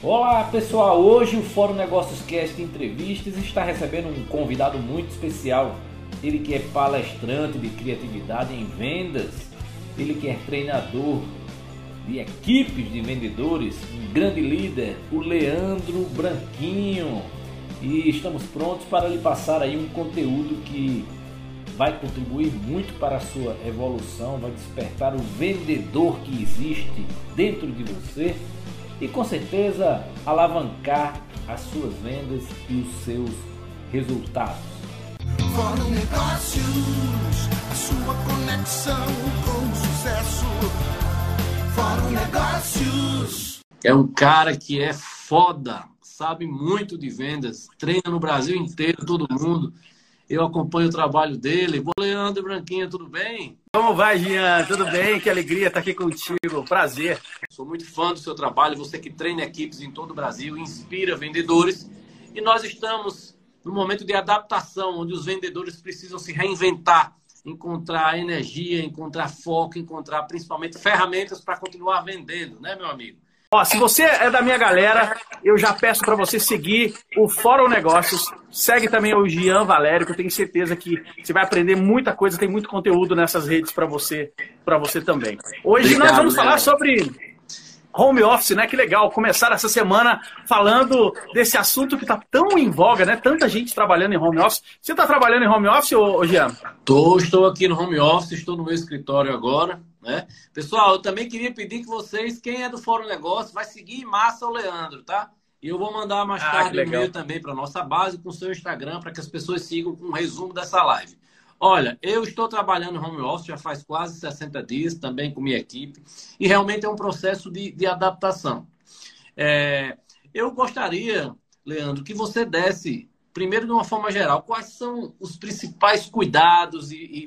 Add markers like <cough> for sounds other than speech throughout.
Olá pessoal, hoje o Fórum Negócios Cast Entrevistas está recebendo um convidado muito especial. Ele que é palestrante de criatividade em vendas, ele que é treinador de equipes de vendedores, um grande líder, o Leandro Branquinho. E estamos prontos para lhe passar aí um conteúdo que vai contribuir muito para a sua evolução, vai despertar o vendedor que existe dentro de você e com certeza alavancar as suas vendas e os seus resultados. Fórum Negócios, a sua conexão com o sucesso. Fórum Negócios. É um cara que é foda, sabe muito de vendas, treina no Brasil inteiro, todo mundo. Eu acompanho o trabalho dele. Vou, Leandro Branquinha, tudo bem? Como vai, Jean? Tudo bem? Que alegria estar aqui contigo. Prazer. Sou muito fã do seu trabalho. Você que treina equipes em todo o Brasil, inspira vendedores. E nós estamos no momento de adaptação, onde os vendedores precisam se reinventar, encontrar energia, encontrar foco, encontrar principalmente ferramentas para continuar vendendo, né, meu amigo? Ó, se você é da minha galera, eu já peço para você seguir o Fórum Negócios. Segue também o Gian Valério, que eu tenho certeza que você vai aprender muita coisa, tem muito conteúdo nessas redes para você, para você também. Hoje Obrigado, nós vamos falar sobre home office, né? Que legal começar essa semana falando desse assunto que está tão em voga, né? Tanta gente trabalhando em home office. Você está trabalhando em home office, ô, Jean? Tô, estou aqui no home office, estou no meu escritório agora. Né? Pessoal, eu também queria pedir que vocês, quem é do Fórum Negócio, vai seguir em massa o Leandro, tá? E eu vou mandar mais ah, tarde um e-mail também para nossa base com o seu Instagram para que as pessoas sigam com um resumo dessa live. Olha, eu estou trabalhando no home office já faz quase 60 dias, também com minha equipe, e realmente é um processo de, de adaptação. É, eu gostaria, Leandro, que você desse, primeiro de uma forma geral, quais são os principais cuidados e, e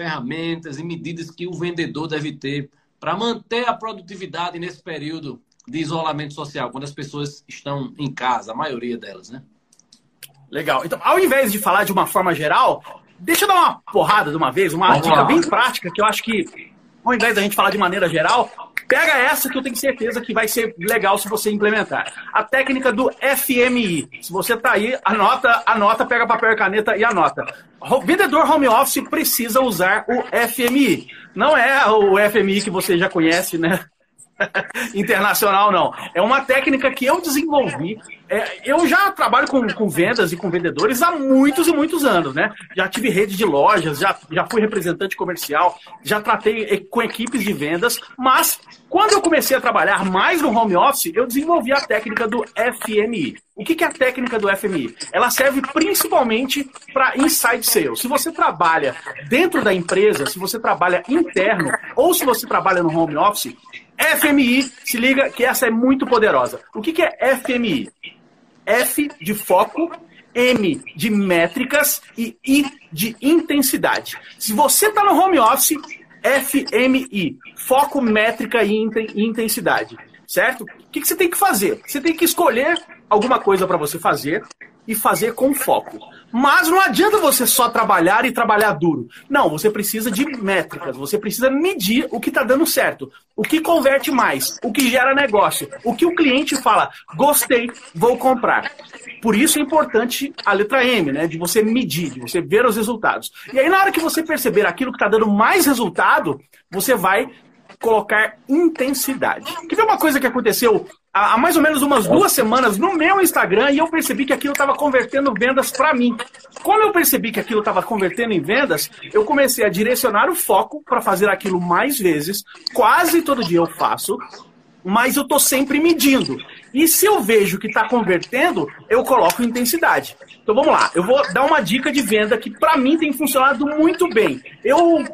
ferramentas e medidas que o vendedor deve ter para manter a produtividade nesse período de isolamento social, quando as pessoas estão em casa, a maioria delas, né? Legal. Então, ao invés de falar de uma forma geral, deixa eu dar uma porrada de uma vez, uma Vamos dica lá. bem prática que eu acho que, ao invés da gente falar de maneira geral, Pega essa que eu tenho certeza que vai ser legal se você implementar. A técnica do FMI. Se você tá aí, anota, anota, pega papel e caneta e anota. O vendedor home office precisa usar o FMI. Não é o FMI que você já conhece, né? Internacional, não. É uma técnica que eu desenvolvi. É, eu já trabalho com, com vendas e com vendedores há muitos e muitos anos, né? Já tive rede de lojas, já, já fui representante comercial, já tratei com equipes de vendas, mas quando eu comecei a trabalhar mais no home office, eu desenvolvi a técnica do FMI. O que é a técnica do FMI? Ela serve principalmente para inside sales. Se você trabalha dentro da empresa, se você trabalha interno ou se você trabalha no home office, FMI, se liga que essa é muito poderosa. O que, que é FMI? F de foco, M de métricas e I de intensidade. Se você está no home office, FMI, foco, métrica e intensidade, certo? O que, que você tem que fazer? Você tem que escolher alguma coisa para você fazer e fazer com foco. Mas não adianta você só trabalhar e trabalhar duro. Não, você precisa de métricas, você precisa medir o que está dando certo, o que converte mais, o que gera negócio, o que o cliente fala, gostei, vou comprar. Por isso é importante a letra M, né? De você medir, de você ver os resultados. E aí, na hora que você perceber aquilo que está dando mais resultado, você vai colocar intensidade. Quer ver uma coisa que aconteceu há mais ou menos umas duas semanas no meu Instagram e eu percebi que aquilo estava convertendo vendas para mim. Como eu percebi que aquilo estava convertendo em vendas, eu comecei a direcionar o foco para fazer aquilo mais vezes. Quase todo dia eu faço, mas eu estou sempre medindo. E se eu vejo que está convertendo, eu coloco intensidade. Então vamos lá, eu vou dar uma dica de venda que para mim tem funcionado muito bem. Eu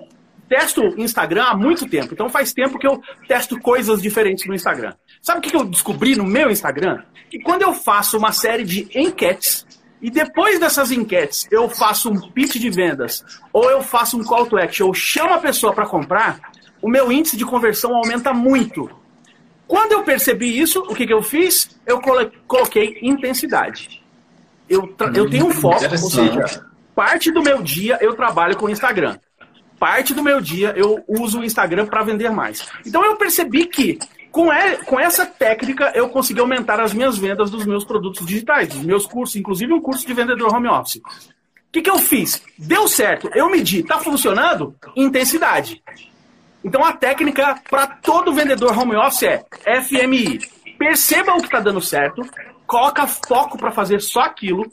testo Instagram há muito tempo, então faz tempo que eu testo coisas diferentes no Instagram. Sabe o que eu descobri no meu Instagram? Que quando eu faço uma série de enquetes, e depois dessas enquetes eu faço um pitch de vendas, ou eu faço um call to action, ou chamo a pessoa para comprar, o meu índice de conversão aumenta muito. Quando eu percebi isso, o que, que eu fiz? Eu coloquei intensidade. Eu, eu tenho um foco, ou seja, parte do meu dia eu trabalho com o Instagram parte do meu dia eu uso o Instagram para vender mais. Então eu percebi que Com, é, com essa técnica, eu consegui aumentar as minhas vendas dos meus produtos digitais, dos meus cursos, inclusive um curso de vendedor home office. O que, que eu fiz? Deu certo, eu medi, tá funcionando? Intensidade. Então a técnica para todo vendedor home office é FMI. Perceba o que está dando certo, coloca foco para fazer só aquilo,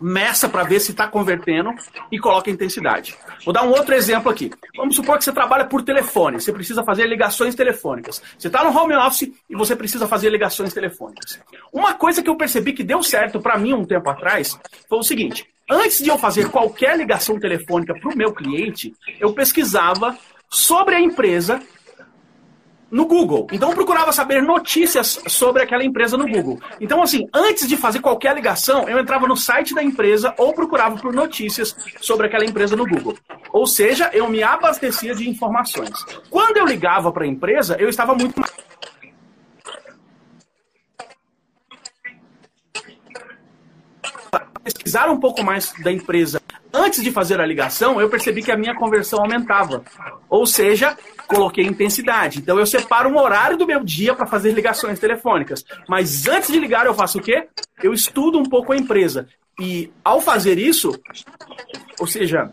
meça para ver se está convertendo e coloca intensidade. Vou dar um outro exemplo aqui. Vamos supor que você trabalha por telefone, você precisa fazer ligações telefônicas. Você está no home office e você precisa fazer ligações telefônicas. Uma coisa que eu percebi que deu certo para mim um tempo atrás foi o seguinte: antes de eu fazer qualquer ligação telefônica para o meu cliente, eu pesquisava sobre a empresa no Google. Então eu procurava saber notícias sobre aquela empresa no Google. Então, assim, antes de fazer qualquer ligação, eu entrava no site da empresa ou procurava por notícias sobre aquela empresa no Google. Ou seja, eu me abastecia de informações. Quando eu ligava para a empresa, eu estava muito mais pesquisar um pouco mais da empresa antes de fazer a ligação, eu percebi que a minha conversão aumentava. Ou seja, coloquei intensidade. Então eu separo um horário do meu dia para fazer ligações telefônicas. Mas antes de ligar, eu faço o quê? Eu estudo um pouco a empresa. E ao fazer isso, ou seja,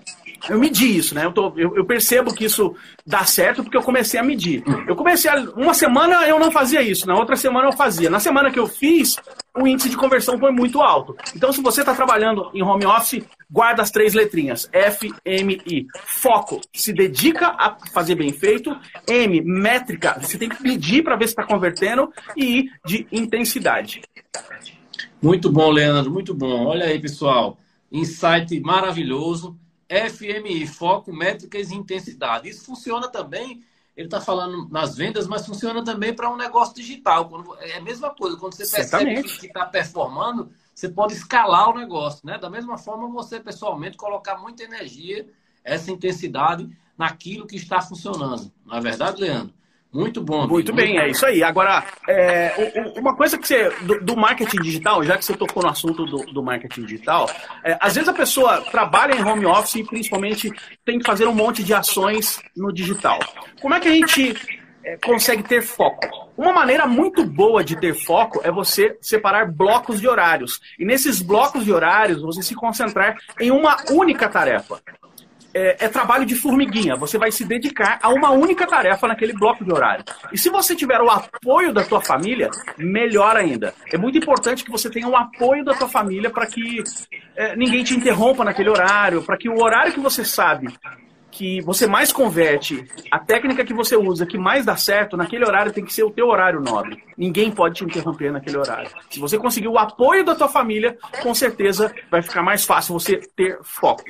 eu medi isso, né? Eu, tô, eu, eu, percebo que isso dá certo porque eu comecei a medir. Eu comecei a, uma semana eu não fazia isso, na outra semana eu fazia. Na semana que eu fiz, o índice de conversão foi muito alto. Então, se você está trabalhando em home office, guarda as três letrinhas F, M, I. Foco, se dedica a fazer bem feito. M, métrica, você tem que medir para ver se está convertendo. E I, de intensidade. Muito bom, Leandro, muito bom. Olha aí, pessoal. Insight maravilhoso. FMI, foco, métricas e intensidade. Isso funciona também, ele está falando nas vendas, mas funciona também para um negócio digital. Quando, é a mesma coisa, quando você percebe que está performando, você pode escalar o negócio. Né? Da mesma forma, você pessoalmente colocar muita energia, essa intensidade naquilo que está funcionando. Não é verdade, Leandro? Muito bom. Muito bem, é isso aí. Agora, é, uma coisa que você. Do, do, marketing digital, já que você tocou no assunto do, do marketing digital, é, às vezes a pessoa trabalha em home office e principalmente tem que fazer um monte de ações no digital. Como é que a gente é, consegue ter foco? Uma maneira muito boa de ter foco é você separar blocos de horários. E nesses blocos de horários, você se concentrar em uma única tarefa é, é, trabalho de formiguinha. Você vai se dedicar a uma única tarefa naquele bloco de horário. E se você tiver o apoio da tua família, melhor ainda. É muito importante que você tenha o apoio da tua família para que é, ninguém te interrompa naquele horário, para que o horário que você sabe que você mais converte, a técnica que você usa que mais dá certo, naquele horário tem que ser o teu horário nobre. Ninguém pode te interromper naquele horário. Se você conseguir o apoio da tua família, com certeza vai ficar mais fácil você ter foco.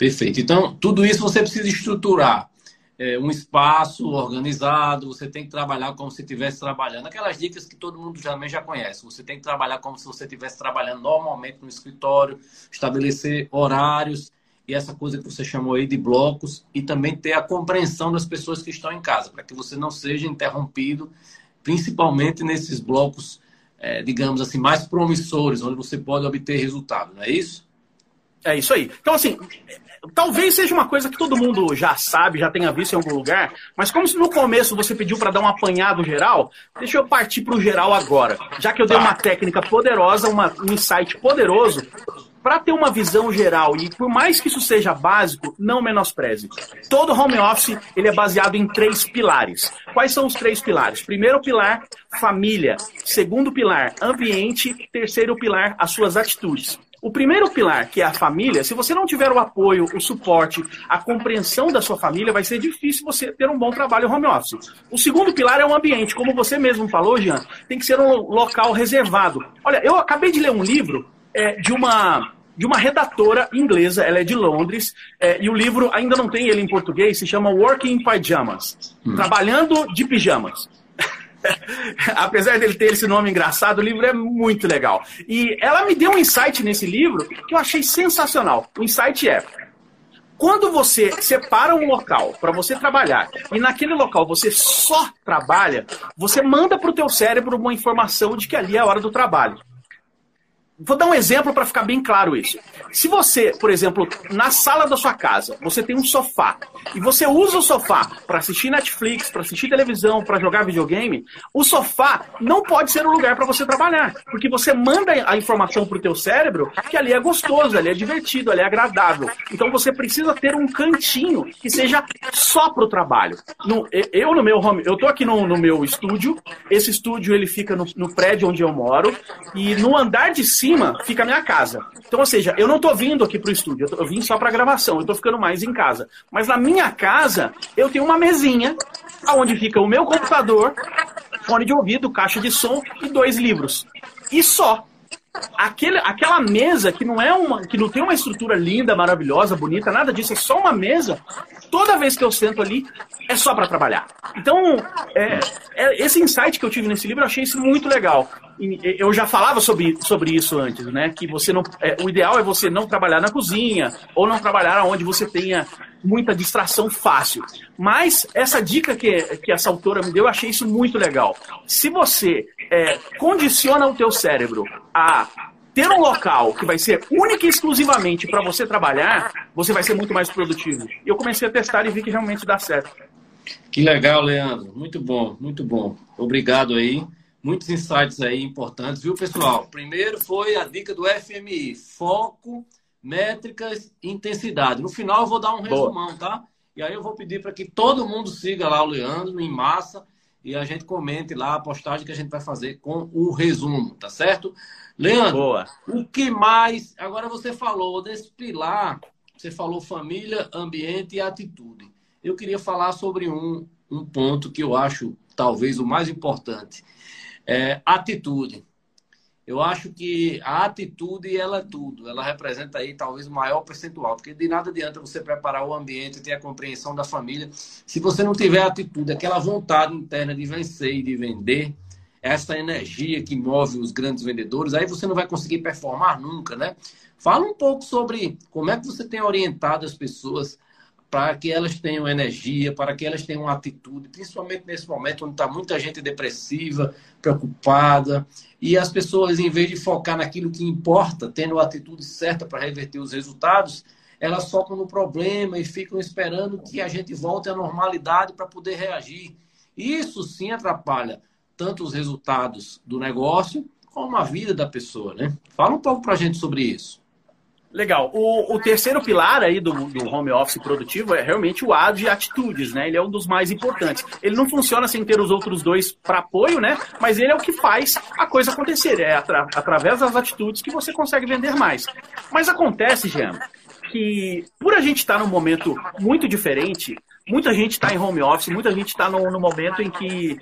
Perfeito. Então, tudo isso você precisa estruturar. É, um espaço organizado, você tem que trabalhar como se estivesse trabalhando. Aquelas dicas que todo mundo também já conhece. Você tem que trabalhar como se você estivesse trabalhando normalmente no escritório, estabelecer horários e essa coisa que você chamou aí de blocos e também ter a compreensão das pessoas que estão em casa, para que você não seja interrompido, principalmente nesses blocos, é, digamos assim, mais promissores, onde você pode obter resultado, não é isso? É isso aí. Então, assim, talvez seja uma coisa que todo mundo já sabe, já tenha visto em algum lugar, mas como se no começo você pediu para dar um apanhado geral, deixa eu partir para o geral agora. Já que eu dei uma técnica poderosa, uma, um insight poderoso, para ter uma visão geral, e por mais que isso seja básico, não menospreze. Todo home office ele é baseado em três pilares. Quais são os três pilares? Primeiro pilar, família. Segundo pilar, ambiente. Terceiro pilar, as suas atitudes. O primeiro pilar, que é a família, se você não tiver o apoio, o suporte, a compreensão da sua família, vai ser difícil você ter um bom trabalho home office. O segundo pilar é o ambiente. Como você mesmo falou, Jean, tem que ser um local reservado. Olha, eu acabei de ler um livro é, de uma de uma redatora inglesa, ela é de Londres, é, e o livro ainda não tem ele em português, se chama Working in Pajamas, hum. Trabalhando de Pijamas. <laughs> Apesar dele ter esse nome engraçado, o livro é muito legal. E ela me deu um insight nesse livro que eu achei sensacional. O insight é: quando você separa um local para você trabalhar e naquele local você só trabalha, você manda para o teu cérebro uma informação de que ali é a hora do trabalho. Vou dar um exemplo para ficar bem claro isso. Se você, por exemplo, na sala da sua casa, você tem um sofá e você usa o sofá para assistir Netflix, para assistir televisão, para jogar videogame, o sofá não pode ser o lugar para você trabalhar, porque você manda a informação para o teu cérebro que ali é gostoso, ali é divertido, ali é agradável. Então você precisa ter um cantinho que seja só para o trabalho. No, eu no meu home, eu tô aqui no, no meu estúdio. Esse estúdio ele fica no, no prédio onde eu moro e no andar de cima cima fica a minha casa. Então, ou seja, eu não tô vindo aqui pro estúdio, eu, tô, eu vim só pra gravação, eu tô ficando mais em casa. Mas na minha casa, eu tenho uma mesinha onde fica o meu computador, fone de ouvido, caixa de som e dois livros. E só. Aquele, aquela mesa que não é uma, que não tem uma estrutura linda, maravilhosa, bonita, nada disso, é só uma mesa. Toda vez que eu sento ali, é só para trabalhar. Então, é, é, esse insight que eu tive nesse livro, eu achei isso muito legal. E, eu já falava sobre, sobre isso antes, né? Que você não, é, o ideal é você não trabalhar na cozinha ou não trabalhar onde você tenha muita distração fácil. Mas essa dica que, que essa autora me deu, eu achei isso muito legal. Se você é, condiciona o teu cérebro a ter um local que vai ser única e exclusivamente para você trabalhar, você vai ser muito mais produtivo. E eu comecei a testar e vi que realmente dá certo. Que legal, Leandro. Muito bom, muito bom. Obrigado aí. Muitos insights aí importantes, viu, pessoal? Primeiro foi a dica do FMI: foco, métricas intensidade. No final eu vou dar um resumão, tá? E aí eu vou pedir para que todo mundo siga lá o Leandro em massa e a gente comente lá a postagem que a gente vai fazer com o resumo, tá certo? Leandro, Boa. o que mais? Agora você falou desse pilar, você falou família, ambiente e atitude. Eu queria falar sobre um, um ponto que eu acho talvez o mais importante. É, atitude. Eu acho que a atitude ela é tudo. Ela representa aí talvez o maior percentual, porque de nada adianta você preparar o ambiente, ter a compreensão da família, se você não tiver atitude, aquela vontade interna de vencer e de vender, essa energia que move os grandes vendedores, aí você não vai conseguir performar nunca, né? Fala um pouco sobre como é que você tem orientado as pessoas para que elas tenham energia, para que elas tenham atitude, principalmente nesse momento onde está muita gente depressiva, preocupada, e as pessoas, em vez de focar naquilo que importa, tendo a atitude certa para reverter os resultados, elas focam no problema e ficam esperando que a gente volte à normalidade para poder reagir. Isso sim atrapalha tanto os resultados do negócio como a vida da pessoa, né? Fala um pouco para a gente sobre isso. Legal. O, o, terceiro pilar aí do, do home office produtivo é realmente o A de atitudes, né? Ele é um dos mais importantes. Ele não funciona sem ter os outros dois para apoio, né? Mas ele é o que faz a coisa acontecer. É atra, através das atitudes que você consegue vender mais. Mas acontece, Jean, que por a gente estar tá num momento muito diferente, muita gente está em home office, muita gente está no, no momento em que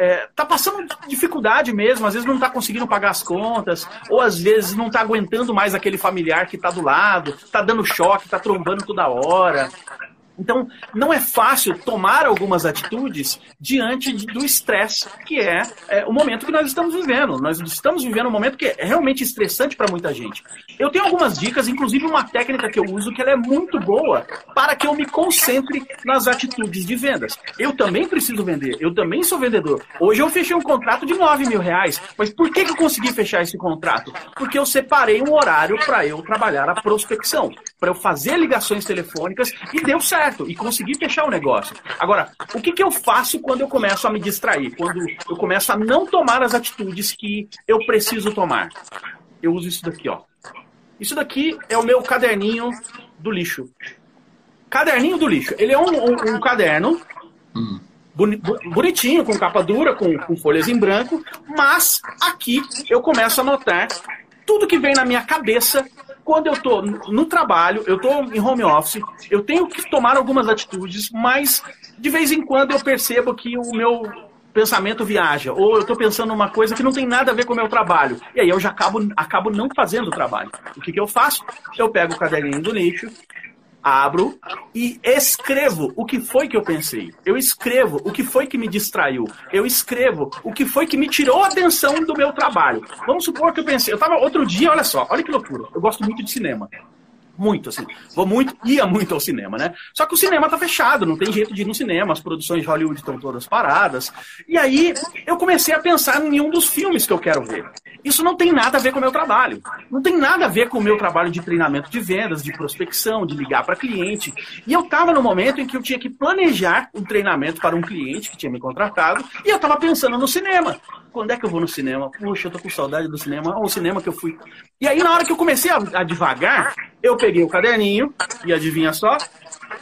é, tá passando dificuldade mesmo, às vezes não tá conseguindo pagar as contas, ou às vezes não tá aguentando mais aquele familiar que tá do lado, tá dando choque, tá trombando toda hora. Então, não é fácil tomar algumas atitudes diante do estresse, que é, é, o momento que nós estamos vivendo. Nós estamos vivendo um momento que é realmente estressante para muita gente. Eu tenho algumas dicas, inclusive uma técnica que eu uso que ela é muito boa para que eu me concentre nas atitudes de vendas. Eu também preciso vender, eu também sou vendedor. Hoje eu fechei um contrato de 9 mil reais, mas por que, que eu consegui fechar esse contrato? Porque eu separei um horário para eu trabalhar a prospecção, para eu fazer ligações telefônicas e deu certo certo e conseguir fechar o negócio. Agora, o que, que eu faço quando eu começo a me distrair? Quando eu começo a não tomar as atitudes que eu preciso tomar? Eu uso isso daqui, ó. Isso daqui é o meu caderninho do lixo. Caderninho do lixo. Ele é um, um, um caderno hum. bonitinho, com capa dura, com, com folhas em branco, mas aqui eu começo a notar tudo que vem na minha cabeça quando eu estou no trabalho, eu estou em home office, eu tenho que tomar algumas atitudes, mas de vez em quando eu percebo que o meu pensamento viaja, ou eu estou pensando numa coisa que não tem nada a ver com o meu trabalho, e aí eu já acabo, acabo não fazendo o trabalho. O que, que eu faço? Eu pego o caderninho do lixo, abro e escrevo o que foi que eu pensei. Eu escrevo o que foi que me distraiu. Eu escrevo o que foi que me tirou a atenção do meu trabalho. Vamos supor que eu pensei, eu tava outro dia, olha só, olha que loucura. Eu gosto muito de cinema. Muito, assim. Vou muito, ia muito ao cinema, né? Só que o cinema tá fechado, não tem jeito de ir no cinema, as produções de Hollywood estão todas paradas. E aí eu comecei a pensar em um dos filmes que eu quero ver. Isso não tem nada a ver com o meu trabalho. Não tem nada a ver com o meu trabalho de treinamento de vendas, de prospecção, de ligar para cliente. E eu estava no momento em que eu tinha que planejar um treinamento para um cliente que tinha me contratado e eu estava pensando no cinema. Quando é que eu vou no cinema? Puxa, eu tô com saudade do cinema. Olha o cinema que eu fui. E aí, na hora que eu comecei a, a devagar, eu peguei o caderninho e adivinha só?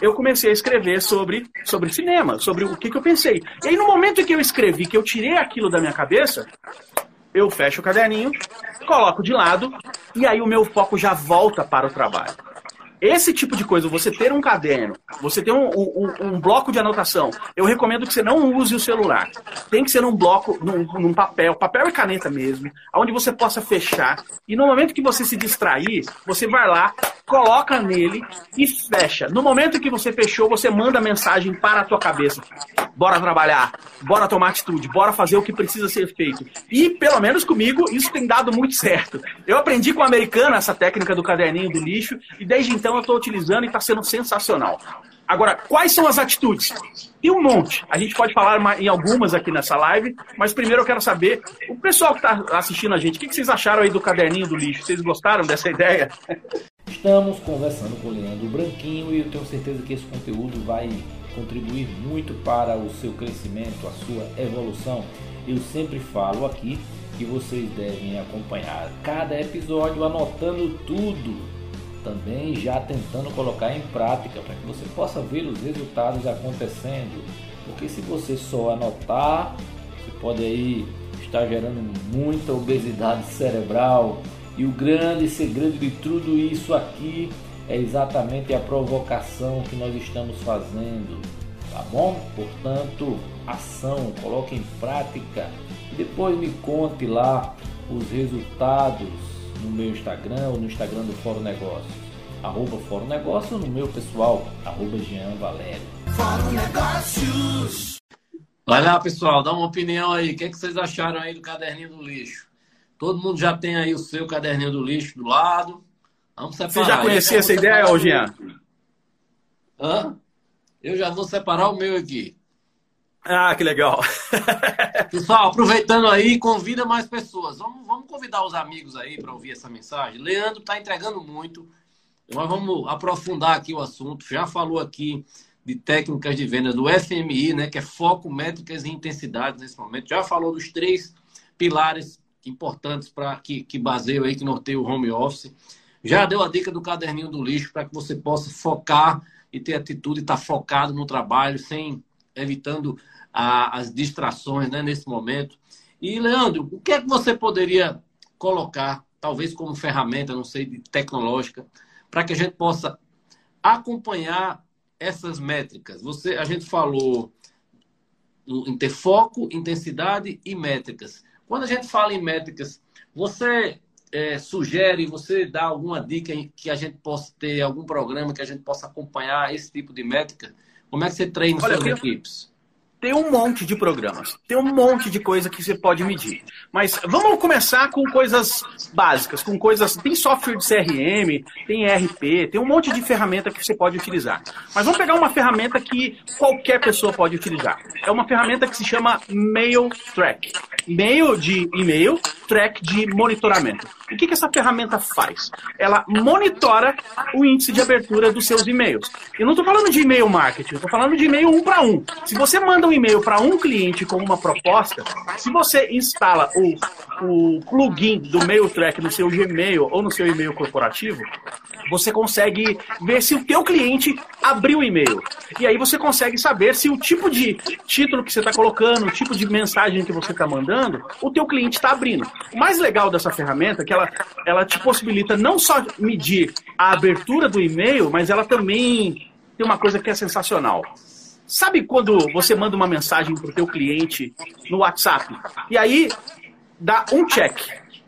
eu comecei a escrever sobre, sobre cinema, sobre o que, que eu pensei. E aí, no momento em que eu escrevi, que eu tirei aquilo da minha cabeça, eu fecho o caderninho, coloco de lado, e aí o meu foco já volta para o trabalho. Esse tipo de coisa, você ter um caderno, você ter um, um, um, bloco de anotação, eu recomendo que você não use o celular. Tem que ser num bloco, num, num, papel, papel e caneta mesmo, onde você possa fechar. E no momento que você se distrair, você vai lá, coloca nele e fecha. No momento que você fechou, você manda mensagem para a tua cabeça. Bora trabalhar, bora tomar atitude, bora fazer o que precisa ser feito. E, pelo menos comigo, isso tem dado muito certo. Eu aprendi com o americano essa técnica do caderninho do lixo, e desde então eu estou utilizando e está sendo sensacional. Agora, quais são as atitudes? Tem um monte. A gente pode falar em algumas aqui nessa live, mas primeiro eu quero saber, o pessoal que está assistindo a gente, o que vocês acharam aí do caderninho do lixo? Vocês gostaram dessa ideia? Estamos conversando com o Leandro Branquinho e eu tenho certeza que esse conteúdo vai contribuir muito para o seu crescimento, a sua evolução. Eu sempre falo aqui que vocês devem acompanhar cada episódio anotando tudo, também já tentando colocar em prática para que você possa ver os resultados acontecendo. Porque se você só anotar, você pode aí estar gerando muita obesidade cerebral. E o grande segredo de tudo isso aqui é exatamente a provocação que nós estamos fazendo, tá bom? Portanto, ação, coloque em prática e depois me conte lá os resultados no meu Instagram ou no Instagram do Fórum Negócios. Arroba Fórum Negócios no meu pessoal, arroba Jean Valério. Fórum Negócios. Vai lá, pessoal, dá uma opinião aí. O que, é que vocês acharam aí do caderninho do lixo? Todo mundo já tem aí o seu caderninho do lixo do lado. Vamos separar. Você já conhecia essa ideia, ô Jean? Hã? Eu já vou separar o meu aqui. Ah, que legal. <laughs> Pessoal, aproveitando aí, convida mais pessoas. Vamos, vamos convidar os amigos aí para ouvir essa mensagem. Leandro está entregando muito. Nós vamos aprofundar aqui o assunto. Já falou aqui de técnicas de vendas do FMI, né, que é foco, métricas e intensidade nesse momento. Já falou dos três pilares importantes para que, que baseiam aí, que norteiam o home office. Já deu a dica do caderninho do lixo para que você possa focar e ter atitude, estar tá focado no trabalho, sem evitando a, as distrações né, nesse momento. E, Leandro, o que é que você poderia colocar, talvez como ferramenta, não sei, de tecnológica, para que a gente possa acompanhar essas métricas? Você, a gente falou em ter foco, intensidade e métricas. Quando a gente fala em métricas, você é, sugere, você dá alguma dica que a gente possa ter, algum programa que a gente possa acompanhar esse tipo de métrica? Como é que você treina Olha, suas eu... equipes? Tem um monte de programas, tem um monte de coisa que você pode medir. Mas vamos começar com coisas básicas, com coisas. Tem software de CRM, tem ERP, tem um monte de ferramenta que você pode utilizar. Mas vamos pegar uma ferramenta que qualquer pessoa pode utilizar. É uma ferramenta que se chama Mail Track. Mail de e-mail, track de monitoramento. O que, que essa ferramenta faz? Ela monitora o índice de abertura dos seus e-mails. Eu não estou falando de e-mail marketing, eu estou falando de e-mail um para um. Se você manda um e-mail para um cliente com uma proposta, se você instala o, o plugin do MailTrack no seu Gmail ou no seu e-mail corporativo, você consegue ver se o teu cliente abriu o e-mail. E aí você consegue saber se o tipo de título que você está colocando, o tipo de mensagem que você está mandando, o teu cliente está abrindo. O mais legal dessa ferramenta é que ela, ela te possibilita não só medir a abertura do e-mail, mas ela também tem uma coisa que é sensacional. Sabe quando você manda uma mensagem para o teu cliente no WhatsApp e aí dá um check,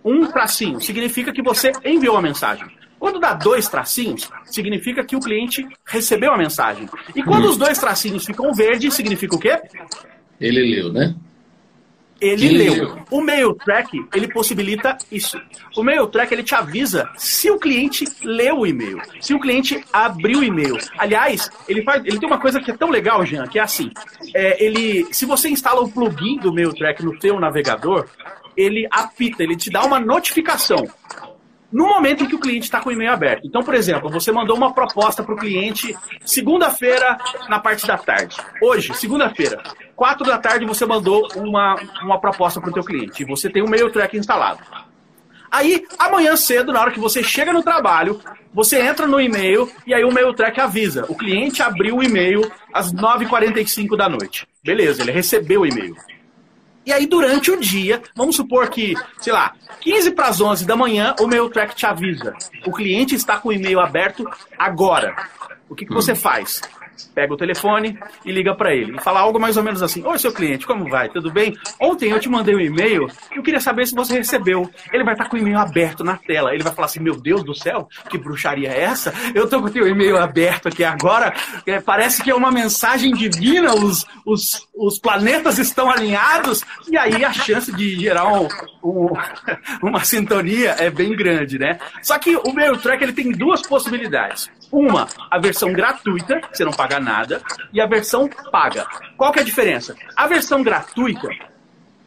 um tracinho, significa que você enviou a mensagem. Quando dá dois tracinhos, significa que o cliente recebeu a mensagem. E quando os dois tracinhos ficam verdes, significa o quê? Ele leu, né? Ele leu. leu. O mail track, ele possibilita isso. O mail track, ele te avisa se o cliente leu o e-mail, se o cliente abriu o e-mail. Aliás, ele faz, ele tem uma coisa que é tão legal, Jean, que é assim, é, ele, se você instala o plugin do mail track no teu navegador, ele apita, ele te dá uma notificação no momento em que o cliente está com o e-mail aberto. Então, por exemplo, você mandou uma proposta para o cliente segunda-feira na parte da tarde. Hoje, segunda-feira, quatro da tarde, você mandou uma, uma proposta para o teu cliente. Você tem o um mail track instalado. Aí, amanhã cedo, na hora que você chega no trabalho, você entra no e-mail e aí o mail track avisa. O cliente abriu o e-mail às 9h45 da noite. Beleza, ele recebeu o e-mail. E aí, durante o dia, vamos supor que, sei lá, 15 para as 11 da manhã, o mail track te avisa. O cliente está com o e-mail aberto agora. O que, que você faz? Pega o telefone e liga para ele. E fala algo mais ou menos assim: Oi, seu cliente, como vai? Tudo bem? Ontem eu te mandei um e-mail e eu queria saber se você recebeu. Ele vai estar com o e-mail aberto na tela. Ele vai falar assim: Meu Deus do céu, que bruxaria é essa? Eu tô com o teu e-mail aberto aqui agora. É, parece que é uma mensagem divina, os, os, os planetas estão alinhados. E aí a chance de gerar um, um, <laughs> uma sintonia é bem grande, né? Só que o Mail Track ele tem duas possibilidades. Uma, a versão gratuita, você não paga nada, e a versão paga. Qual que é a diferença? A versão gratuita,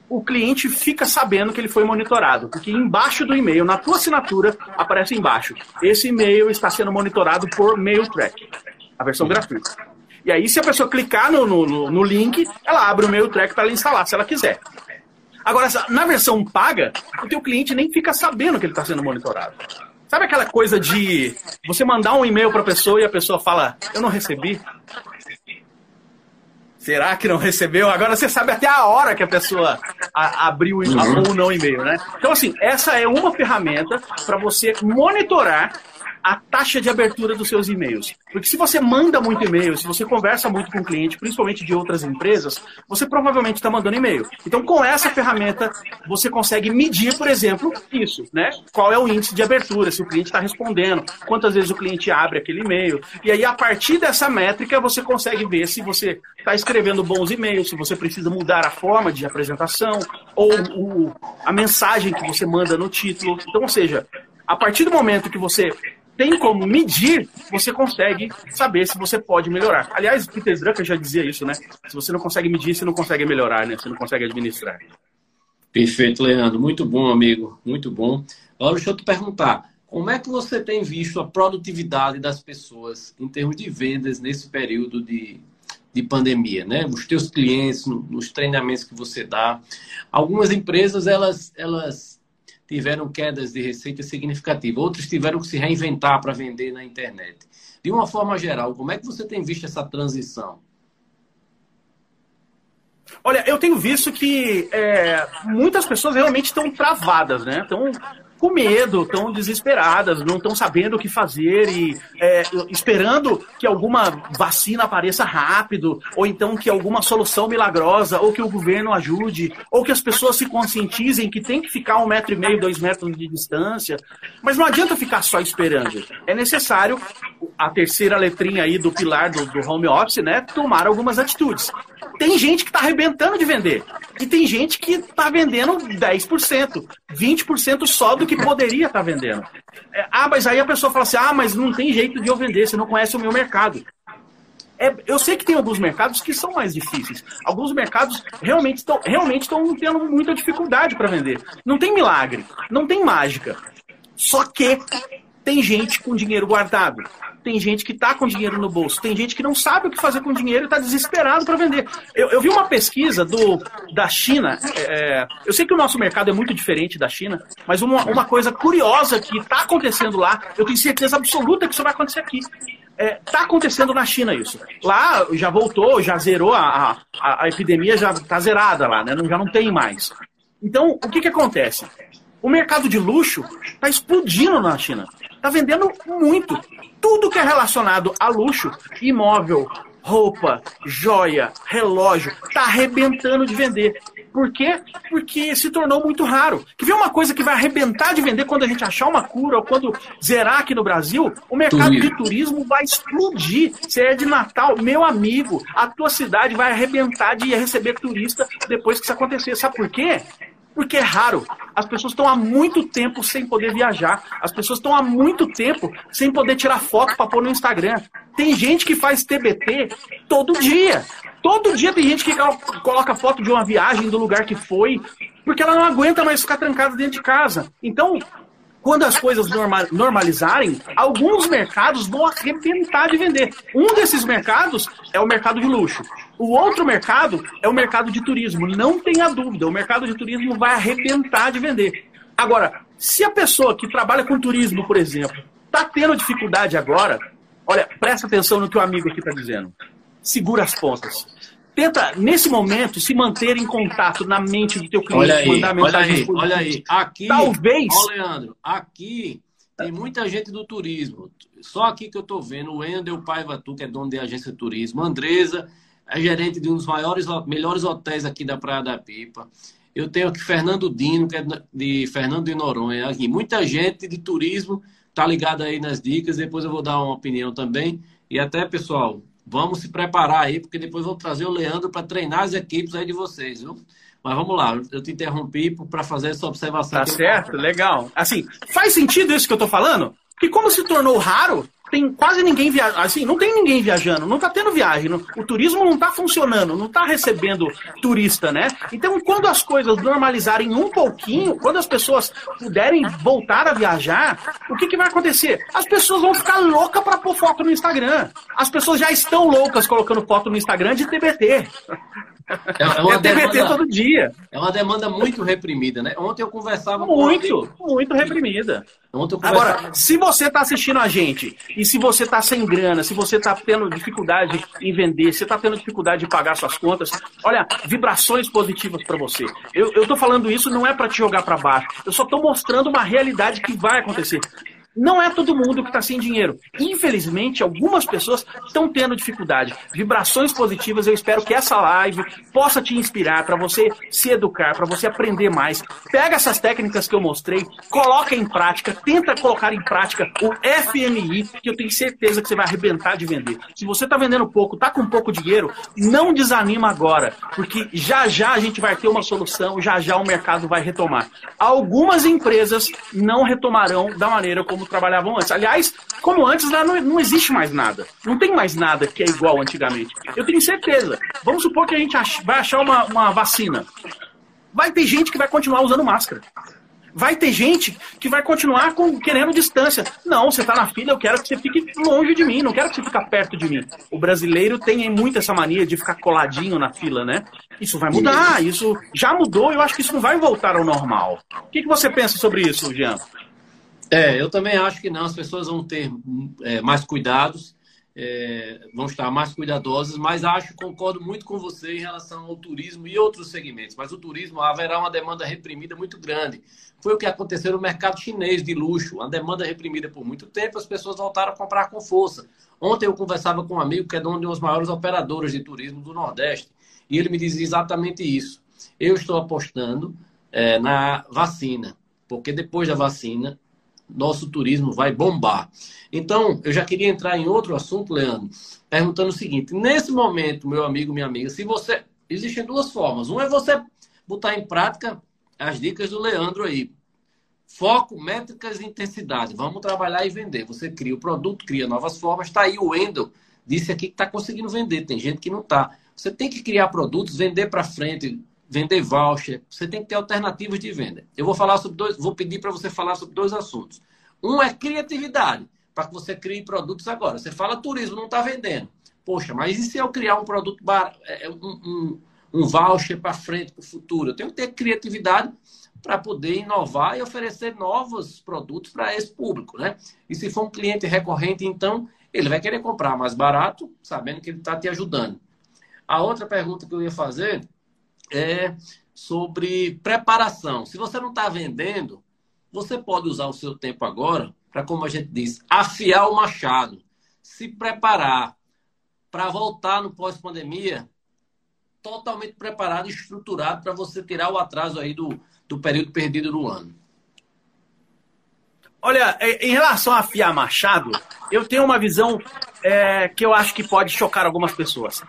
o cliente fica sabendo que ele foi monitorado, porque embaixo do e-mail, na tua assinatura, aparece embaixo. Esse e-mail está sendo monitorado por MailTrack, a versão gratuita. E aí, se a pessoa clicar no, no, no link, ela abre o MailTrack para ela instalar, se ela quiser. Agora, na versão paga, o teu cliente nem fica sabendo que ele está sendo monitorado. Sabe aquela coisa de você mandar um e-mail para a pessoa e a pessoa fala, eu não recebi? Será que não recebeu? Agora você sabe até a hora que a pessoa a, abriu uhum. ou não e-mail, né? Então, assim, essa é uma ferramenta para você monitorar a taxa de abertura dos seus e-mails. Porque se você manda muito e-mail, se você conversa muito com o cliente, principalmente de outras empresas, você provavelmente está mandando e-mail. Então, com essa ferramenta, você consegue medir, por exemplo, isso, né? Qual é o índice de abertura, se o cliente está respondendo, quantas vezes o cliente abre aquele e-mail. E aí, a partir dessa métrica, você consegue ver se você está escrevendo bons e-mails, se você precisa mudar a forma de apresentação, ou o, a mensagem que você manda no título. Então, ou seja, a partir do momento que você tem como medir, você consegue saber se você pode melhorar. Aliás, Peter Drucker já dizia isso, né? Se você não consegue medir, você não consegue melhorar, né? Você não consegue administrar. Perfeito, Leandro. Muito bom, amigo. Muito bom. Agora, deixa eu te perguntar. Como é que você tem visto a produtividade das pessoas em termos de vendas nesse período de, de pandemia, né? Os teus clientes, nos treinamentos que você dá. Algumas empresas, elas, elas tiveram quedas de receita significativas, outros tiveram que se reinventar para vender na internet. De uma forma geral, como é que você tem visto essa transição? Olha, eu tenho visto que é, muitas pessoas realmente estão travadas, né? Estão com medo, estão desesperadas, não estão sabendo o que fazer e é, esperando que alguma vacina apareça rápido, ou então que alguma solução milagrosa, ou que o governo ajude, ou que as pessoas se conscientizem que tem que ficar um metro e meio, dois metros de distância. Mas não adianta ficar só esperando. É necessário a terceira letrinha aí do pilar do, do home office, né? Tomar algumas atitudes. Tem gente que está arrebentando de vender. E tem gente que está vendendo 10%, 20% só do que poderia estar tá vendendo. É, ah, mas aí a pessoa fala assim: ah, mas não tem jeito de eu vender, você não conhece o meu mercado. É, eu sei que tem alguns mercados que são mais difíceis. Alguns mercados realmente estão realmente tendo muita dificuldade para vender. Não tem milagre, não tem mágica. Só que tem gente com dinheiro guardado tem gente que está com dinheiro no bolso, tem gente que não sabe o que fazer com dinheiro e está desesperado para vender. Eu, eu, vi uma pesquisa do, da China, é, é, eu sei que o nosso mercado é muito diferente da China, mas uma, uma coisa curiosa que está acontecendo lá, eu tenho certeza absoluta que isso vai acontecer aqui. Está é, tá acontecendo na China isso. Lá já voltou, já zerou, a, a, a epidemia já está zerada lá, né? já não tem mais. Então, o que, que acontece? O mercado de luxo está explodindo na China. Está vendendo muito tudo que é relacionado a luxo, imóvel, roupa, joia, relógio, tá arrebentando de vender. Por quê? Porque se tornou muito raro. Que vem uma coisa que vai arrebentar de vender quando a gente achar uma cura ou quando zerar aqui no Brasil, o mercado turismo. de turismo vai explodir. Se é de Natal, meu amigo, a tua cidade vai arrebentar de receber turista depois que isso acontecer. Sabe por quê? Porque é raro. As pessoas estão há muito tempo sem poder viajar. As pessoas estão há muito tempo sem poder tirar foto para pôr no Instagram. Tem gente que faz TBT todo dia. Todo dia tem gente que coloca foto de uma viagem do lugar que foi, porque ela não aguenta mais ficar trancada dentro de casa. Então, quando as coisas normalizarem, alguns mercados vão arrebentar de vender. Um desses mercados é o mercado de luxo. O outro mercado é o mercado de turismo. Não tenha dúvida, o mercado de turismo vai arrebentar de vender. Agora, se a pessoa que trabalha com turismo, por exemplo, está tendo dificuldade agora, olha, presta atenção no que o amigo aqui está dizendo. Segura as pontas tenta, nesse momento, se manter em contato na mente do teu cliente, olha aí. Olha aí, olha aí. Aqui, Talvez. Ó, Leandro, aqui tem muita gente do turismo. Só aqui que eu estou vendo o Wendel Paiva Tu, que é dono da agência de turismo, Andresa, é gerente de um dos maiores, melhores hotéis aqui da Praia da Pipa. Eu tenho aqui Fernando Dino, que é de Fernando de Noronha. Aqui, muita gente de turismo tá ligada aí nas dicas. Depois eu vou dar uma opinião também. E até, pessoal, Vamos se preparar aí, porque depois vou trazer o Leandro para treinar as equipes aí de vocês, viu? Mas vamos lá, eu te interrompi para fazer essa observação. Tá certo, legal. Assim, faz sentido isso que eu tô falando? Que como se tornou raro, tem quase ninguém viajando. Assim, não tem ninguém viajando, não está tendo viagem. Não, o turismo não está funcionando, não está recebendo turista, né? Então, quando as coisas normalizarem um pouquinho, quando as pessoas puderem voltar a viajar, o que, que vai acontecer? As pessoas vão ficar loucas para pôr foto no Instagram. As pessoas já estão loucas colocando foto no Instagram de TBT. É, é uma é demanda, todo dia. É uma demanda muito reprimida, né? Ontem eu conversava muito, com muito reprimida. Ontem eu. Agora, se você está assistindo a gente e se você está sem grana, se você está tendo dificuldade em vender, se está tendo dificuldade de pagar suas contas, olha, vibrações positivas para você. Eu estou falando isso não é para te jogar para baixo. Eu só estou mostrando uma realidade que vai acontecer. Não é todo mundo que está sem dinheiro. Infelizmente, algumas pessoas estão tendo dificuldade. Vibrações positivas, eu espero que essa live possa te inspirar para você se educar, para você aprender mais. Pega essas técnicas que eu mostrei, coloca em prática, tenta colocar em prática o FMI, que eu tenho certeza que você vai arrebentar de vender. Se você está vendendo pouco, está com pouco dinheiro, não desanima agora, porque já já a gente vai ter uma solução, já já o mercado vai retomar. Algumas empresas não retomarão da maneira como como trabalhavam antes. Aliás, como antes, lá não, não existe mais nada. Não tem mais nada que é igual antigamente. Eu tenho certeza. Vamos supor que a gente ach, vai achar uma, uma vacina. Vai ter gente que vai continuar usando máscara. Vai ter gente que vai continuar com, querendo distância. Não, você está na fila, eu quero que você fique longe de mim, não quero que você fique perto de mim. O brasileiro tem muito essa mania de ficar coladinho na fila, né? Isso vai mudar, isso já mudou, eu acho que isso não vai voltar ao normal. O que, que você pensa sobre isso, Jean? É, eu também acho que não. As pessoas vão ter é, mais cuidados, é, vão estar mais cuidadosas, mas acho, concordo muito com você em relação ao turismo e outros segmentos. Mas o turismo haverá uma demanda reprimida muito grande. Foi o que aconteceu no mercado chinês de luxo, uma demanda reprimida por muito tempo, as pessoas voltaram a comprar com força. Ontem eu conversava com um amigo que é de uma das maiores operadoras de turismo do Nordeste, e ele me dizia exatamente isso. Eu estou apostando é, na vacina, porque depois da vacina nosso turismo vai bombar. Então, eu já queria entrar em outro assunto, Leandro, perguntando o seguinte: nesse momento, meu amigo, minha amiga, se você. Existem duas formas. Uma é você botar em prática as dicas do Leandro aí. Foco, métricas e intensidade. Vamos trabalhar e vender. Você cria o produto, cria novas formas. Está aí o Wendel, disse aqui que está conseguindo vender. Tem gente que não está. Você tem que criar produtos, vender para frente, vender voucher, você tem que ter alternativas de venda. Eu vou falar sobre dois, vou pedir para você falar sobre dois assuntos. Um é criatividade, para que você crie produtos agora. Você fala turismo, não está vendendo. Poxa, mas e se eu criar um produto, bar, é, um, um, um voucher para frente, para o futuro? Eu tenho que ter criatividade para poder inovar e oferecer novos produtos para esse público, né? E se for um cliente recorrente, então, ele vai querer comprar mais barato, sabendo que ele está te ajudando. A outra pergunta que eu ia fazer é sobre preparação. Se você não está vendendo, você pode usar o seu tempo agora para, como a gente diz, afiar o machado, se preparar para voltar no pós-pandemia totalmente preparado estruturado para você tirar o atraso aí do, do período perdido no ano. Olha, em relação a afiar machado, eu tenho uma visão é, que eu acho que pode chocar algumas pessoas.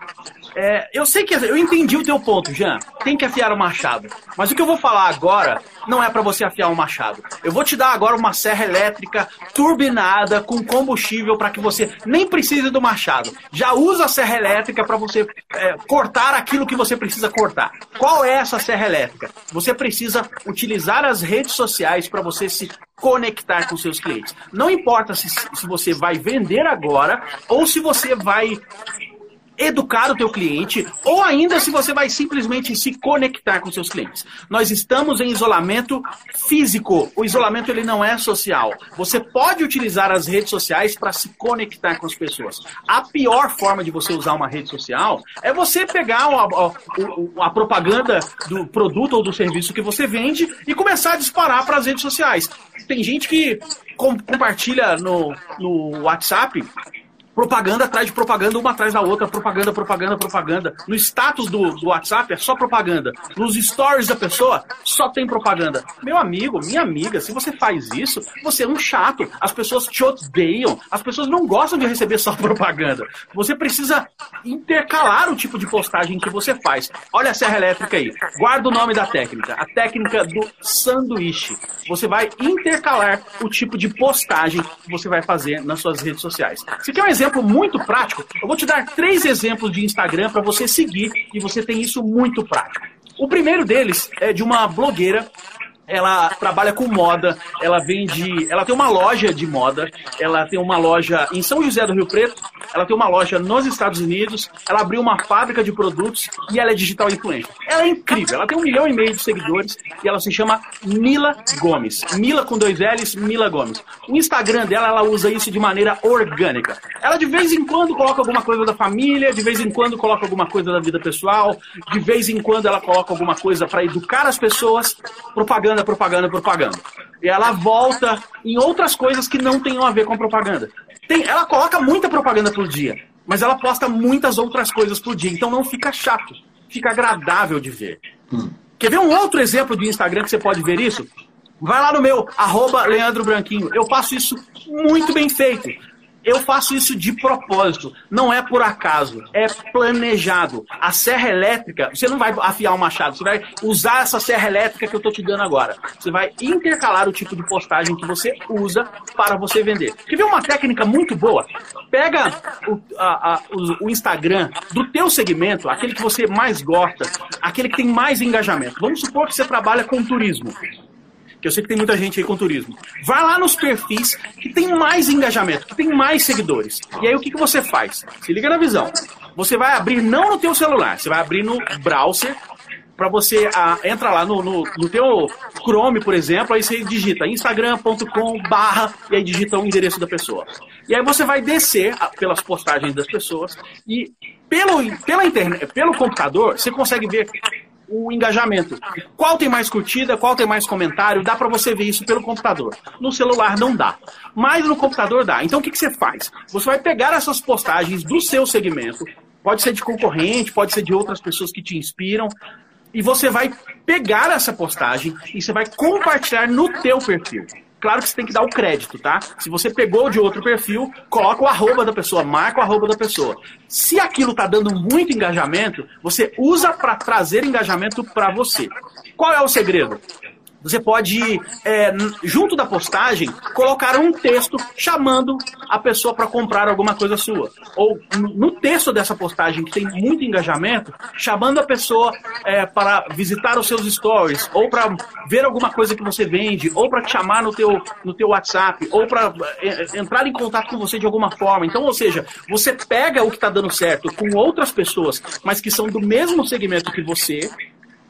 É, eu sei que eu entendi o teu ponto, Jean. Tem que afiar o machado. Mas o que eu vou falar agora não é para você afiar um machado. Eu vou te dar agora uma serra elétrica turbinada com combustível para que você nem precise do machado. Já usa a serra elétrica para você é, cortar aquilo que você precisa cortar. Qual é essa serra elétrica? Você precisa utilizar as redes sociais para você se conectar com seus clientes. Não importa se, se você vai vender agora ou se você vai educar o teu cliente ou ainda se você vai simplesmente se conectar com seus clientes. Nós estamos em isolamento físico. O isolamento ele não é social. Você pode utilizar as redes sociais para se conectar com as pessoas. A pior forma de você usar uma rede social é você pegar a, a, a propaganda do produto ou do serviço que você vende e começar a disparar para as redes sociais. Tem gente que compartilha no, no WhatsApp propaganda atrás de propaganda, uma atrás da outra, propaganda, propaganda, propaganda. No status do, do WhatsApp é só propaganda. Nos stories da pessoa, só tem propaganda. Meu amigo, minha amiga, se você faz isso, você é um chato. As pessoas te odeiam. As pessoas não gostam de receber só <laughs> propaganda. Você precisa intercalar o tipo de postagem que você faz. Olha a serra elétrica aí. Guarda o nome da técnica. A técnica do sanduíche. Você vai intercalar o tipo de postagem que você vai fazer nas suas redes sociais. Você quer um exemplo exemplo muito prático. Eu vou te dar três exemplos de Instagram para você seguir e você tem isso muito prático. O primeiro deles é de uma blogueira ela trabalha com moda, ela vende, ela tem uma loja de moda, ela tem uma loja em São José do Rio Preto, ela tem uma loja nos Estados Unidos, ela abriu uma fábrica de produtos e ela é digital influencer. Ela é incrível, ela tem um milhão e meio de seguidores e ela se chama Mila Gomes. Mila com dois L's, Mila Gomes. O Instagram dela, ela usa isso de maneira orgânica. Ela de vez em quando coloca alguma coisa da família, de vez em quando coloca alguma coisa da vida pessoal, de vez em quando ela coloca alguma coisa para educar as pessoas, propaganda propaganda, propaganda, propaganda. E ela volta em outras coisas que não tenham a ver com propaganda. Tem, ela coloca muita propaganda por dia, mas ela posta muitas outras coisas por dia. Então não fica chato, fica agradável de ver. Hum. Quer ver um outro exemplo de Instagram que você pode ver isso? Vai lá no meu, arroba Leandro Branquinho. Eu faço isso muito bem feito. Eu faço isso de propósito, não é por acaso, é planejado. A serra elétrica, você não vai afiar o machado, você vai usar essa serra elétrica que eu estou te dando agora. Você vai intercalar o tipo de postagem que você usa para você vender. Quer ver uma técnica muito boa? Pega o, a, a, o, o Instagram do teu segmento, aquele que você mais gosta, aquele que tem mais engajamento. Vamos supor que você trabalha com turismo que eu sei que tem muita gente aí com turismo. Vai lá nos perfis que tem mais engajamento, que tem mais seguidores. E aí o que, que você faz? Se liga na visão. Você vai abrir não no teu celular, você vai abrir no browser para você ah, entra lá no, no, no teu Chrome, por exemplo, aí você digita instagram.com barra e aí digita o endereço da pessoa. E aí você vai descer ah, pelas postagens das pessoas e pelo, pela internet, pelo computador, você consegue ver o engajamento. Qual tem mais curtida, qual tem mais comentário, dá para você ver isso pelo computador. No celular não dá, mas no computador dá. Então o que, que você faz? Você vai pegar essas postagens do seu segmento, pode ser de concorrente, pode ser de outras pessoas que te inspiram, e você vai pegar essa postagem e você vai compartilhar no teu perfil. Claro que você tem que dar o crédito, tá? Se você pegou de outro perfil, coloca o arroba da pessoa, marca o arroba da pessoa. Se aquilo tá dando muito engajamento, você usa para trazer engajamento para você. Qual é o segredo? Você pode, é, junto da postagem, colocar um texto chamando a pessoa para comprar alguma coisa sua. Ou no texto dessa postagem, que tem muito engajamento, chamando a pessoa é, para visitar os seus stories, ou para ver alguma coisa que você vende, ou para te chamar no teu, no teu WhatsApp, ou para é, entrar em contato com você de alguma forma. Então, ou seja, você pega o que está dando certo com outras pessoas, mas que são do mesmo segmento que você,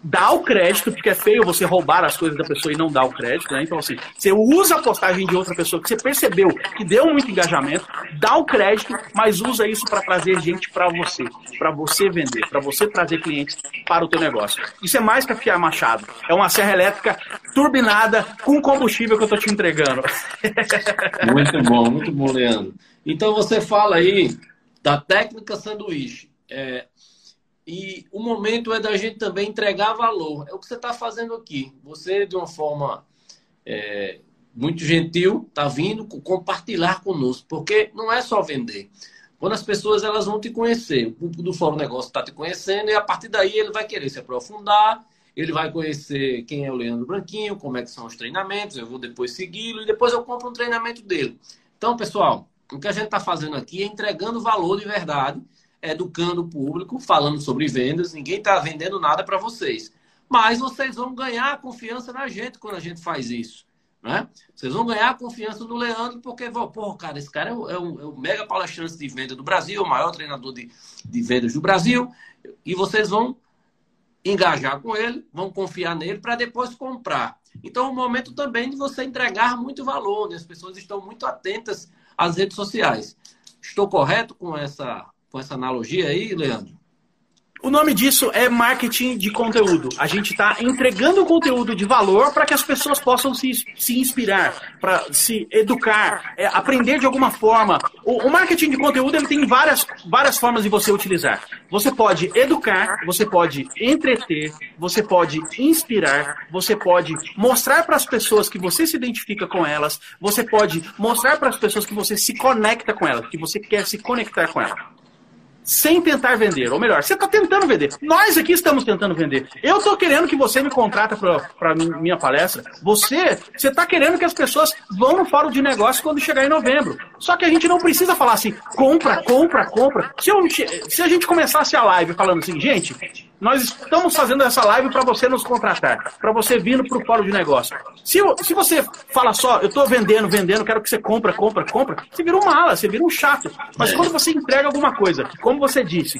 dá o crédito, porque é feio você roubar as coisas da pessoa e não dar o crédito, né? Então, assim, você usa a postagem de outra pessoa que você percebeu que deu muito engajamento, dá o crédito, mas usa isso para trazer gente para você, para você vender, para você trazer clientes para o teu negócio. Isso é mais que afiar machado. É uma serra elétrica turbinada com combustível que eu tô te entregando. <laughs> Muito bom, muito bom, Leandro. Então você fala aí da técnica sanduíche. É, e o momento é da gente também entregar valor. É o que você está fazendo aqui. Você, de uma forma é, muito gentil, está vindo compartilhar conosco. Porque não é só vender. quando as pessoas elas vão te conhecer. O público do Fórum Negócio está te conhecendo e a partir daí ele vai querer se aprofundar, ele vai conhecer quem é o Leandro Branquinho, como é que são os treinamentos, eu vou depois segui-lo e depois eu compro um treinamento dele. Então, pessoal, o que a gente está fazendo aqui é entregando valor de verdade, educando o público, falando sobre vendas. Ninguém está vendendo nada para vocês. Mas vocês vão ganhar confiança na gente quando a gente faz isso. Né? Vocês vão ganhar confiança no Leandro, porque, pô, cara, esse cara é o, é, o, é o, mega palestrante de venda do Brasil, o maior treinador de, de vendas do Brasil, e vocês vão engajar com ele, vão confiar nele para depois comprar. Então, é o momento também de você entregar muito valor, né? as pessoas estão muito atentas às redes sociais. Estou correto com essa, com essa analogia aí, Leandro? O nome disso é marketing de conteúdo. A gente está entregando conteúdo de valor para que as pessoas possam se, se inspirar, para se educar, é, aprender de alguma forma. O, o, marketing de conteúdo ele tem várias, várias formas de você utilizar. Você pode educar, você pode entreter, você pode inspirar, você pode mostrar para as pessoas que você se identifica com elas, você pode mostrar para as pessoas que você se conecta com elas, que você quer se conectar com elas sem tentar vender. Ou melhor, você está tentando vender. Nós aqui estamos tentando vender. Eu estou querendo que você me contrata para minha palestra. Você você está querendo que as pessoas vão no fórum de negócio quando chegar em novembro. Só que a gente não precisa falar assim, compra, compra, compra. Se, eu, se a gente começasse a live falando assim, gente, nós estamos fazendo essa live para você nos contratar, para você vir para o fórum de negócio. Se, se você fala só, eu estou vendendo, vendendo, quero que você compra, compra, compra, você vira um mala, você vira um chato. Mas quando você entrega alguma coisa, como você disse,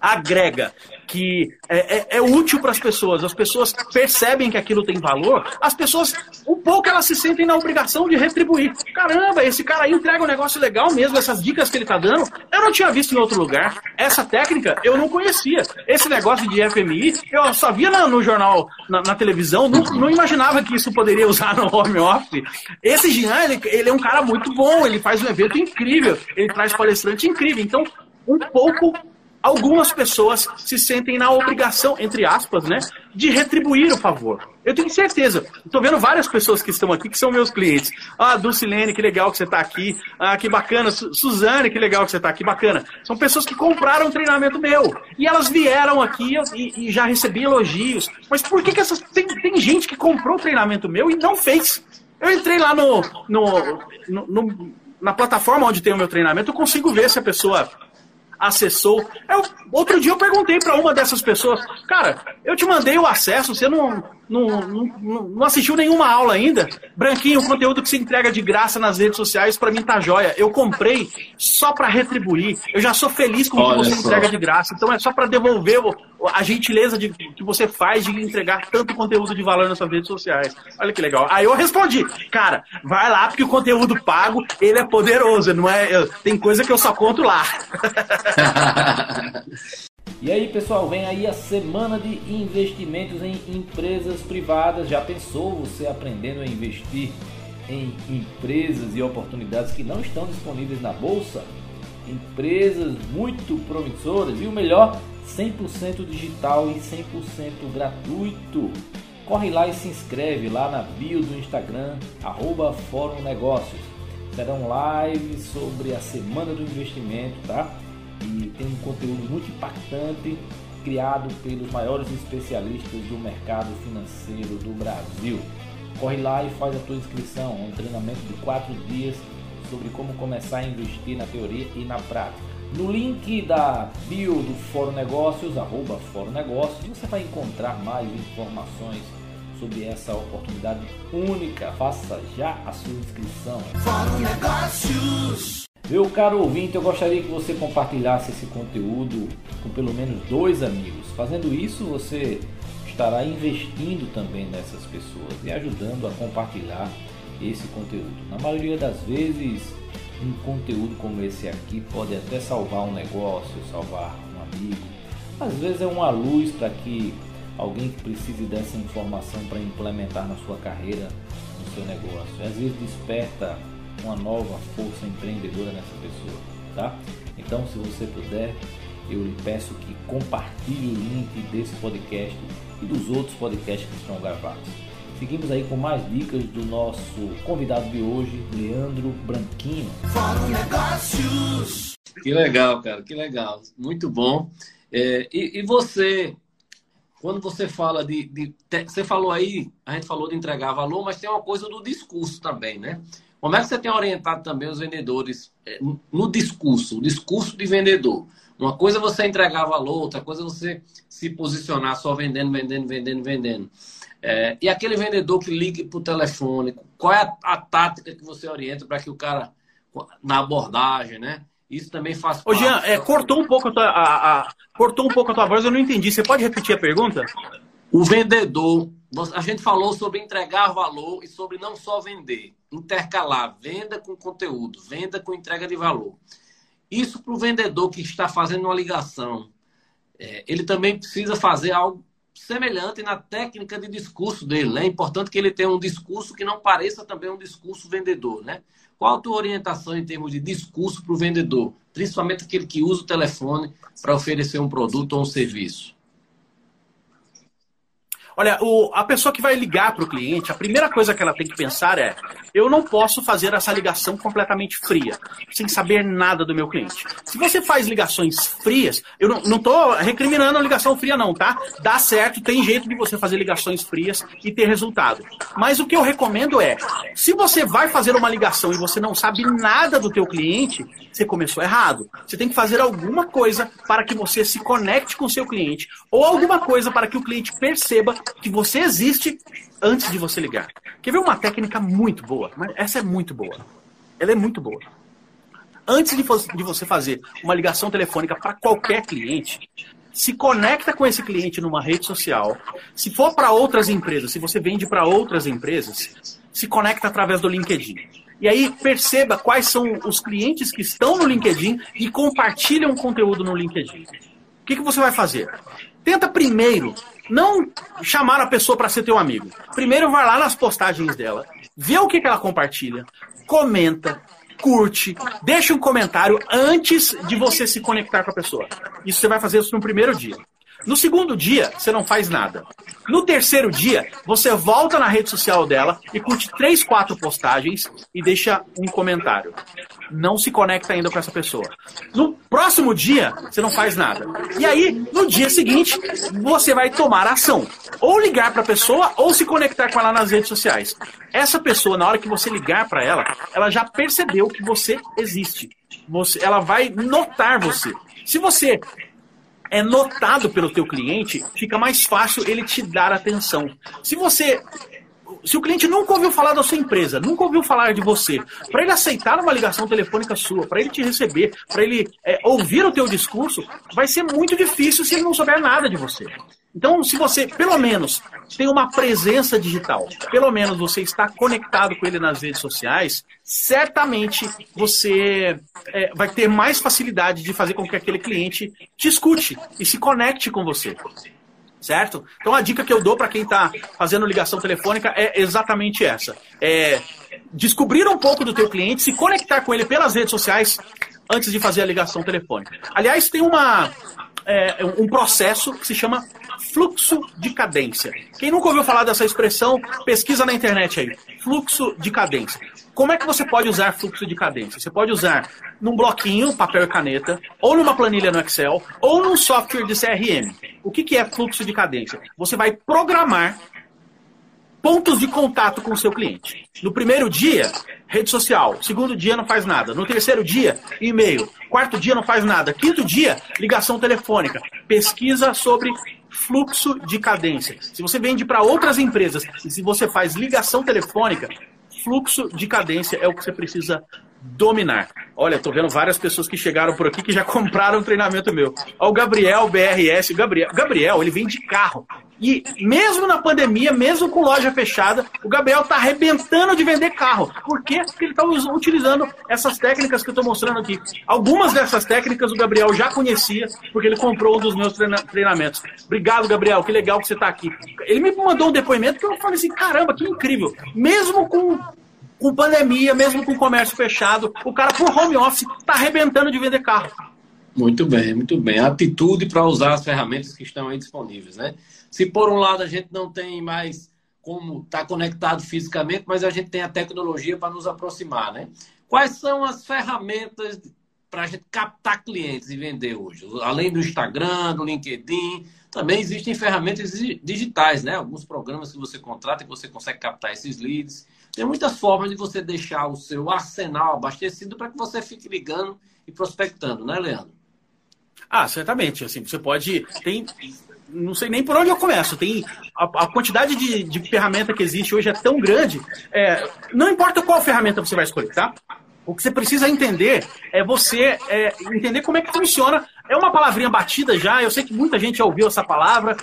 agrega, que é, é, é útil para as pessoas, as pessoas percebem que aquilo tem valor, as pessoas, um pouco elas se sentem na obrigação de retribuir. Caramba, esse cara aí entrega um negócio legal mesmo, essas dicas que ele está dando, eu não tinha visto em outro lugar. Essa técnica eu não conhecia. Esse negócio de FMI, eu só via no, no jornal, na, na televisão, não, não, imaginava que isso poderia usar no home office. Esse Jean, ele, ele é um cara muito bom, ele faz um evento incrível, ele traz palestrante incrível. Então, um pouco algumas pessoas se sentem na obrigação, entre aspas, né, de retribuir o favor. Eu tenho certeza. Estou vendo várias pessoas que estão aqui que são meus clientes. Ah, Dulcilene, que legal que você está aqui. Ah, que bacana. Suzane, que legal que você está aqui. Bacana. São pessoas que compraram um treinamento meu. E elas vieram aqui e, e já recebi elogios. Mas por que, que essas. Tem, tem gente que comprou o treinamento meu e não fez. Eu entrei lá no, no, no, no na plataforma onde tem o meu treinamento, eu consigo ver se a pessoa acessou. Eu, outro dia eu perguntei para uma dessas pessoas, cara, eu te mandei o acesso, você não, não, não, não assistiu nenhuma aula ainda? Branquinho, o conteúdo que se entrega de graça nas redes sociais, para mim tá jóia. Eu comprei só para retribuir. Eu já sou feliz com o que você só. entrega de graça. Então é só para devolver a gentileza de, que você faz de entregar tanto conteúdo de valor nas suas redes sociais. Olha que legal. Aí eu respondi, cara, vai lá porque o conteúdo pago, ele é poderoso, não é? Eu, tem coisa que eu só conto lá. <laughs> E aí, pessoal, vem aí a semana de investimentos em empresas privadas. Já pensou você aprendendo a investir em empresas e oportunidades que não estão disponíveis na bolsa? Empresas muito promissoras e o melhor, 100% digital e 100% gratuito. Corre lá e se inscreve lá na bio do Instagram, arroba Fórum Negócios. Serão lives sobre a semana do investimento, tá? E tem um conteúdo muito impactante criado pelos maiores especialistas do mercado financeiro do Brasil. Corre lá e faz a tua inscrição, é um treinamento de quatro dias sobre como começar a investir na teoria e na prática. No link da bio do Fórum Negócios, arroba Fórum Negócios, você vai encontrar mais informações sobre essa oportunidade única. Faça já a sua inscrição. Fórum Negócios. Meu caro ouvinte, eu gostaria que você compartilhasse esse conteúdo com pelo menos dois amigos. Fazendo isso, você estará investindo também nessas pessoas e ajudando a compartilhar esse conteúdo. Na maioria das vezes, um conteúdo como esse aqui pode até salvar um negócio, salvar um amigo. Às vezes é uma luz para que alguém que precise dessa informação para implementar na sua carreira, no seu negócio. Às vezes desperta uma nova força empreendedora nessa pessoa, tá? Então, se você puder, eu lhe peço que compartilhe o link desse podcast e dos outros podcasts que estão gravados. Seguimos aí com mais dicas do nosso convidado de hoje, Leandro Branquinho. Fórum Negócios. Que legal, cara, que legal. Muito bom. É, e, e, você, quando você fala de, de, Você falou aí, a gente falou de entregar valor, mas tem uma coisa do discurso também, né? Como é que você tem orientado também os vendedores é, no discurso, o discurso de vendedor? Uma coisa é você entregar valor, outra coisa é você se posicionar só vendendo, vendendo, vendendo, vendendo. É, e aquele vendedor que liga para o telefone, qual é a, a, tática que você orienta para que o cara, na abordagem, né? Isso também faz Ô, Jean, é, cortou, um pouco a tua, a, a, cortou um pouco a tua voz, eu não entendi. Você pode repetir a pergunta? O vendedor, a gente falou sobre entregar valor e sobre não só vender, intercalar venda com conteúdo, venda com entrega de valor. Isso para o vendedor que está fazendo uma ligação, é, ele também precisa fazer algo semelhante na técnica de discurso dele. Né? É importante que ele tenha um discurso que não pareça também um discurso vendedor. Né? Qual a tua orientação em termos de discurso para o vendedor? Principalmente aquele que usa o telefone para oferecer um produto ou um serviço. Olha, o, a pessoa que vai ligar para o cliente, a primeira coisa que ela tem que pensar é: eu não posso fazer essa ligação completamente fria, sem saber nada do meu cliente. Se você faz ligações frias, eu não estou recriminando a ligação fria, não, tá? Dá certo, tem jeito de você fazer ligações frias e ter resultado. Mas o que eu recomendo é: se você vai fazer uma ligação e você não sabe nada do teu cliente, você começou errado. Você tem que fazer alguma coisa para que você se conecte com o seu cliente, ou alguma coisa para que o cliente perceba que você existe antes de você ligar. Quer ver uma técnica muito boa? Mas essa é muito boa. Ela é muito boa. Antes de, de você fazer uma ligação telefônica para qualquer cliente, se conecta com esse cliente numa rede social. Se for para outras empresas, se você vende para outras empresas, se conecta através do LinkedIn. E aí perceba quais são os clientes que estão no LinkedIn e compartilham conteúdo no LinkedIn. O que, que você vai fazer? Tenta primeiro não chamar a pessoa para ser teu amigo. Primeiro vai lá nas postagens dela, vê o que, que ela compartilha, comenta, curte, deixa um comentário antes de você se conectar com a pessoa. Isso você vai fazer isso no primeiro dia. No segundo dia, você não faz nada. No terceiro dia, você volta na rede social dela e curte três, quatro postagens e deixa um comentário. Não se conecta ainda com essa pessoa. No próximo dia, você não faz nada. E aí, no dia seguinte, você vai tomar ação. Ou ligar para a pessoa ou se conectar com ela nas redes sociais. Essa pessoa, na hora que você ligar para ela, ela já percebeu que você existe. Você, ela vai notar você. Se você é notado pelo teu cliente, fica mais fácil ele te dar atenção. Se você se o cliente nunca ouviu falar da sua empresa, nunca ouviu falar de você, para ele aceitar uma ligação telefônica sua, para ele te receber, para ele é, ouvir o teu discurso, vai ser muito difícil se ele não souber nada de você. Então, se você, pelo menos, tem uma presença digital, pelo menos você está conectado com ele nas redes sociais, certamente você é, vai ter mais facilidade de fazer com que aquele cliente te escute e se conecte com você. Certo? Então, a dica que eu dou para quem está fazendo ligação telefônica é exatamente essa: é descobrir um pouco do teu cliente, se conectar com ele pelas redes sociais antes de fazer a ligação telefônica. Aliás, tem uma, é, um processo que se chama fluxo de cadência. Quem nunca ouviu falar dessa expressão, pesquisa na internet aí. Fluxo de cadência. Como é que você pode usar fluxo de cadência? Você pode usar num bloquinho, papel e caneta, ou numa planilha no Excel, ou num software de CRM. O que, que é fluxo de cadência? Você vai programar pontos de contato com o seu cliente. No primeiro dia, rede social. Segundo dia, não faz nada. No terceiro dia, e-mail. Quarto dia, não faz nada. Quinto dia, ligação telefônica. Pesquisa sobre fluxo de cadência. Se você vende para outras empresas e se você faz ligação telefônica, fluxo de cadência é o que você precisa dominar. Olha, tô vendo várias pessoas que chegaram por aqui que já <laughs> compraram um treinamento meu. Olha o Gabriel BRS, o Gabriel, Gabriel, ele vende carro. E mesmo na pandemia, mesmo com loja fechada, o Gabriel tá arrebentando de vender carro. Por quê? Porque ele tá utilizando essas técnicas que eu tô mostrando aqui. Algumas dessas técnicas o Gabriel já conhecia, porque ele comprou um dos meus treinamentos. Obrigado, Gabriel, que legal que você tá aqui. Ele me mandou um depoimento que eu falei assim, caramba, que incrível. Mesmo com com pandemia, mesmo com comércio fechado, o cara por home office está arrebentando de vender carro. Muito bem, muito bem. Atitude para usar as ferramentas que estão aí disponíveis, né? Se por um lado a gente não tem mais como estar tá conectado fisicamente, mas a gente tem a tecnologia para nos aproximar, né? Quais são as ferramentas para a gente captar clientes e vender hoje? Além do Instagram, do LinkedIn, também existem ferramentas digitais, né? Alguns programas que você contrata e você consegue captar esses leads. Tem muitas formas de você deixar o seu arsenal abastecido para que você fique ligando e prospectando, né, Leandro? Ah, certamente. Assim, você pode. Tem. Não sei nem por onde eu começo. Tem a, a quantidade de, de ferramenta que existe hoje é tão grande. É, não importa qual ferramenta você vai escolher, tá? O que você precisa entender é você é, entender como é que funciona. É uma palavrinha batida já, eu sei que muita gente já ouviu essa palavra,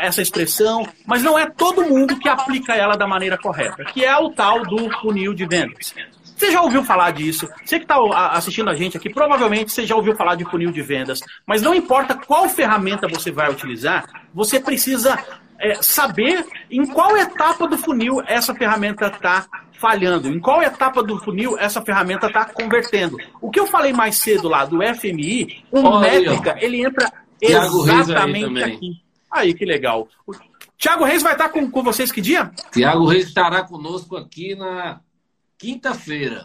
essa expressão, mas não é todo mundo que aplica ela da maneira correta, que é o tal do funil de vendas. Você já ouviu falar disso? Você que está assistindo a gente aqui, provavelmente você já ouviu falar de funil de vendas. Mas não importa qual ferramenta você vai utilizar, você precisa é, saber em qual etapa do funil essa ferramenta está falhando, em qual etapa do funil essa ferramenta está convertendo. O que eu falei mais cedo lá do FMI, o Olha métrica, aí, ele entra Thiago exatamente aí aqui. Aí, que legal. O Tiago Reis vai estar com, com vocês que dia? Tiago Reis estará conosco aqui na quinta-feira.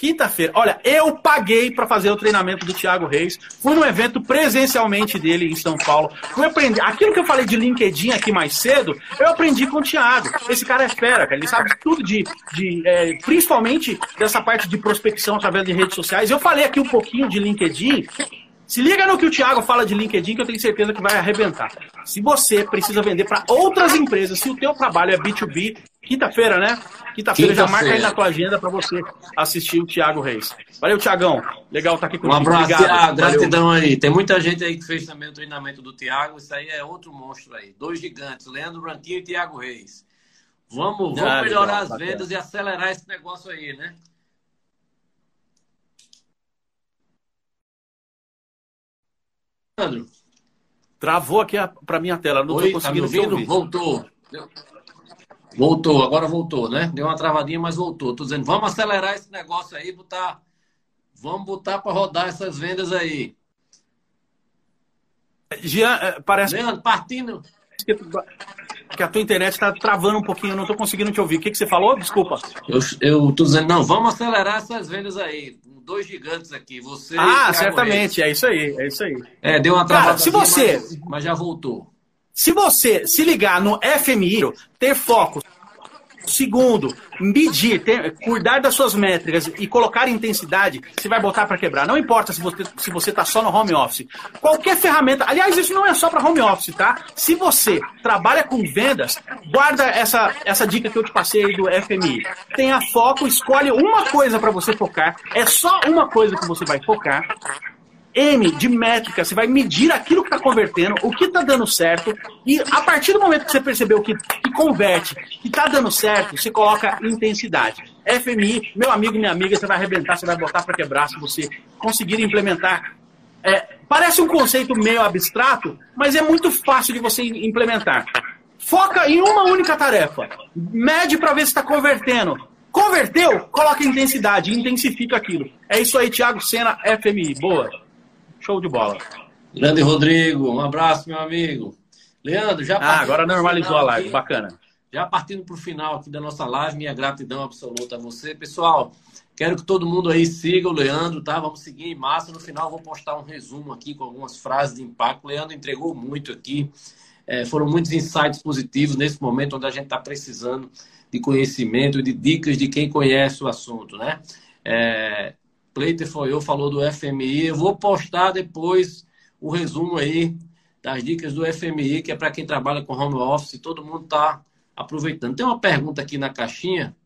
Quinta-feira. Olha, eu paguei para fazer o treinamento do Thiago Reis. Fui no evento presencialmente dele em São Paulo. Fui aprender. Aquilo que eu falei de LinkedIn aqui mais cedo, eu aprendi com o Thiago. Esse cara é fera, cara. Ele sabe tudo de. de é, principalmente dessa parte de prospecção através de redes sociais. Eu falei aqui um pouquinho de LinkedIn. Se liga no que o Thiago fala de LinkedIn, que eu tenho certeza que vai arrebentar. Se você precisa vender para outras empresas, se o teu trabalho é B2B, quinta-feira, né? Quinta-feira Quinta já marca aí na tua agenda para você assistir o Thiago Reis. Valeu, Tiagão. Legal estar tá aqui comigo. Um abraço, Obrigado. gratidão aí. Tem muita gente aí que fez também o treinamento do Thiago. Isso aí é outro monstro aí. Dois gigantes, Leandro Branquinho e Thiago Reis. Vamos, vamos ah, melhorar legal, as vendas bacana. e acelerar esse negócio aí, né? Leandro. Travou aqui para minha tela, não estou conseguindo tá me. Voltou. Voltou, agora voltou, né? Deu uma travadinha, mas voltou. Tô dizendo, vamos acelerar esse negócio aí, botar, vamos botar para rodar essas vendas aí. Jean, é, parece Leandro, partindo que a tua internet está travando um pouquinho, eu não estou conseguindo te ouvir. O que, que você falou? Desculpa. Eu, tô dizendo, não, vamos acelerar essas vendas aí. Dois gigantes aqui, você Ah, certamente, Reis. é isso aí, é isso aí. É, deu uma travada. se você... Mas, mas já voltou. Se você se ligar no FMI, ter foco, segundo, medir, ter, cuidar das suas métricas e colocar intensidade, você vai botar para quebrar. Não importa se você se você está só no home office. Qualquer ferramenta, aliás, isso não é só para home office, tá? Se você trabalha com vendas, guarda essa, essa dica que eu te passei do FMI. Tenha foco, escolhe uma coisa para você focar. É só uma coisa que você vai focar M de métrica, você vai medir aquilo que está convertendo, o que está dando certo, e a partir do momento que você percebeu que, que converte, que está dando certo, você coloca intensidade. FMI, meu amigo, minha amiga, você vai arrebentar, você vai botar para quebrar se você conseguir implementar. É, parece um conceito meio abstrato, mas é muito fácil de você implementar. Foca em uma única tarefa. Mede para ver se está convertendo. Converteu? Coloca intensidade, intensifica aquilo. É isso aí, Thiago Sena, FMI. Boa. Show de bola. Grande Rodrigo, um abraço, meu amigo. Leandro, já Ah, agora normalizou a live, aqui, bacana. Já partindo para o final aqui da nossa live, minha gratidão absoluta a você. Pessoal, quero que todo mundo aí siga o Leandro, tá? Vamos seguir em massa. No final, vou postar um resumo aqui com algumas frases de impacto. O Leandro entregou muito aqui. É, foram muitos insights positivos nesse momento onde a gente está precisando de conhecimento e de dicas de quem conhece o assunto, né? É, Foi eu, falou do FMI. Eu vou postar depois o resumo aí das dicas do FMI, que é para quem trabalha com home office, todo mundo está aproveitando. Tem uma pergunta aqui na caixinha,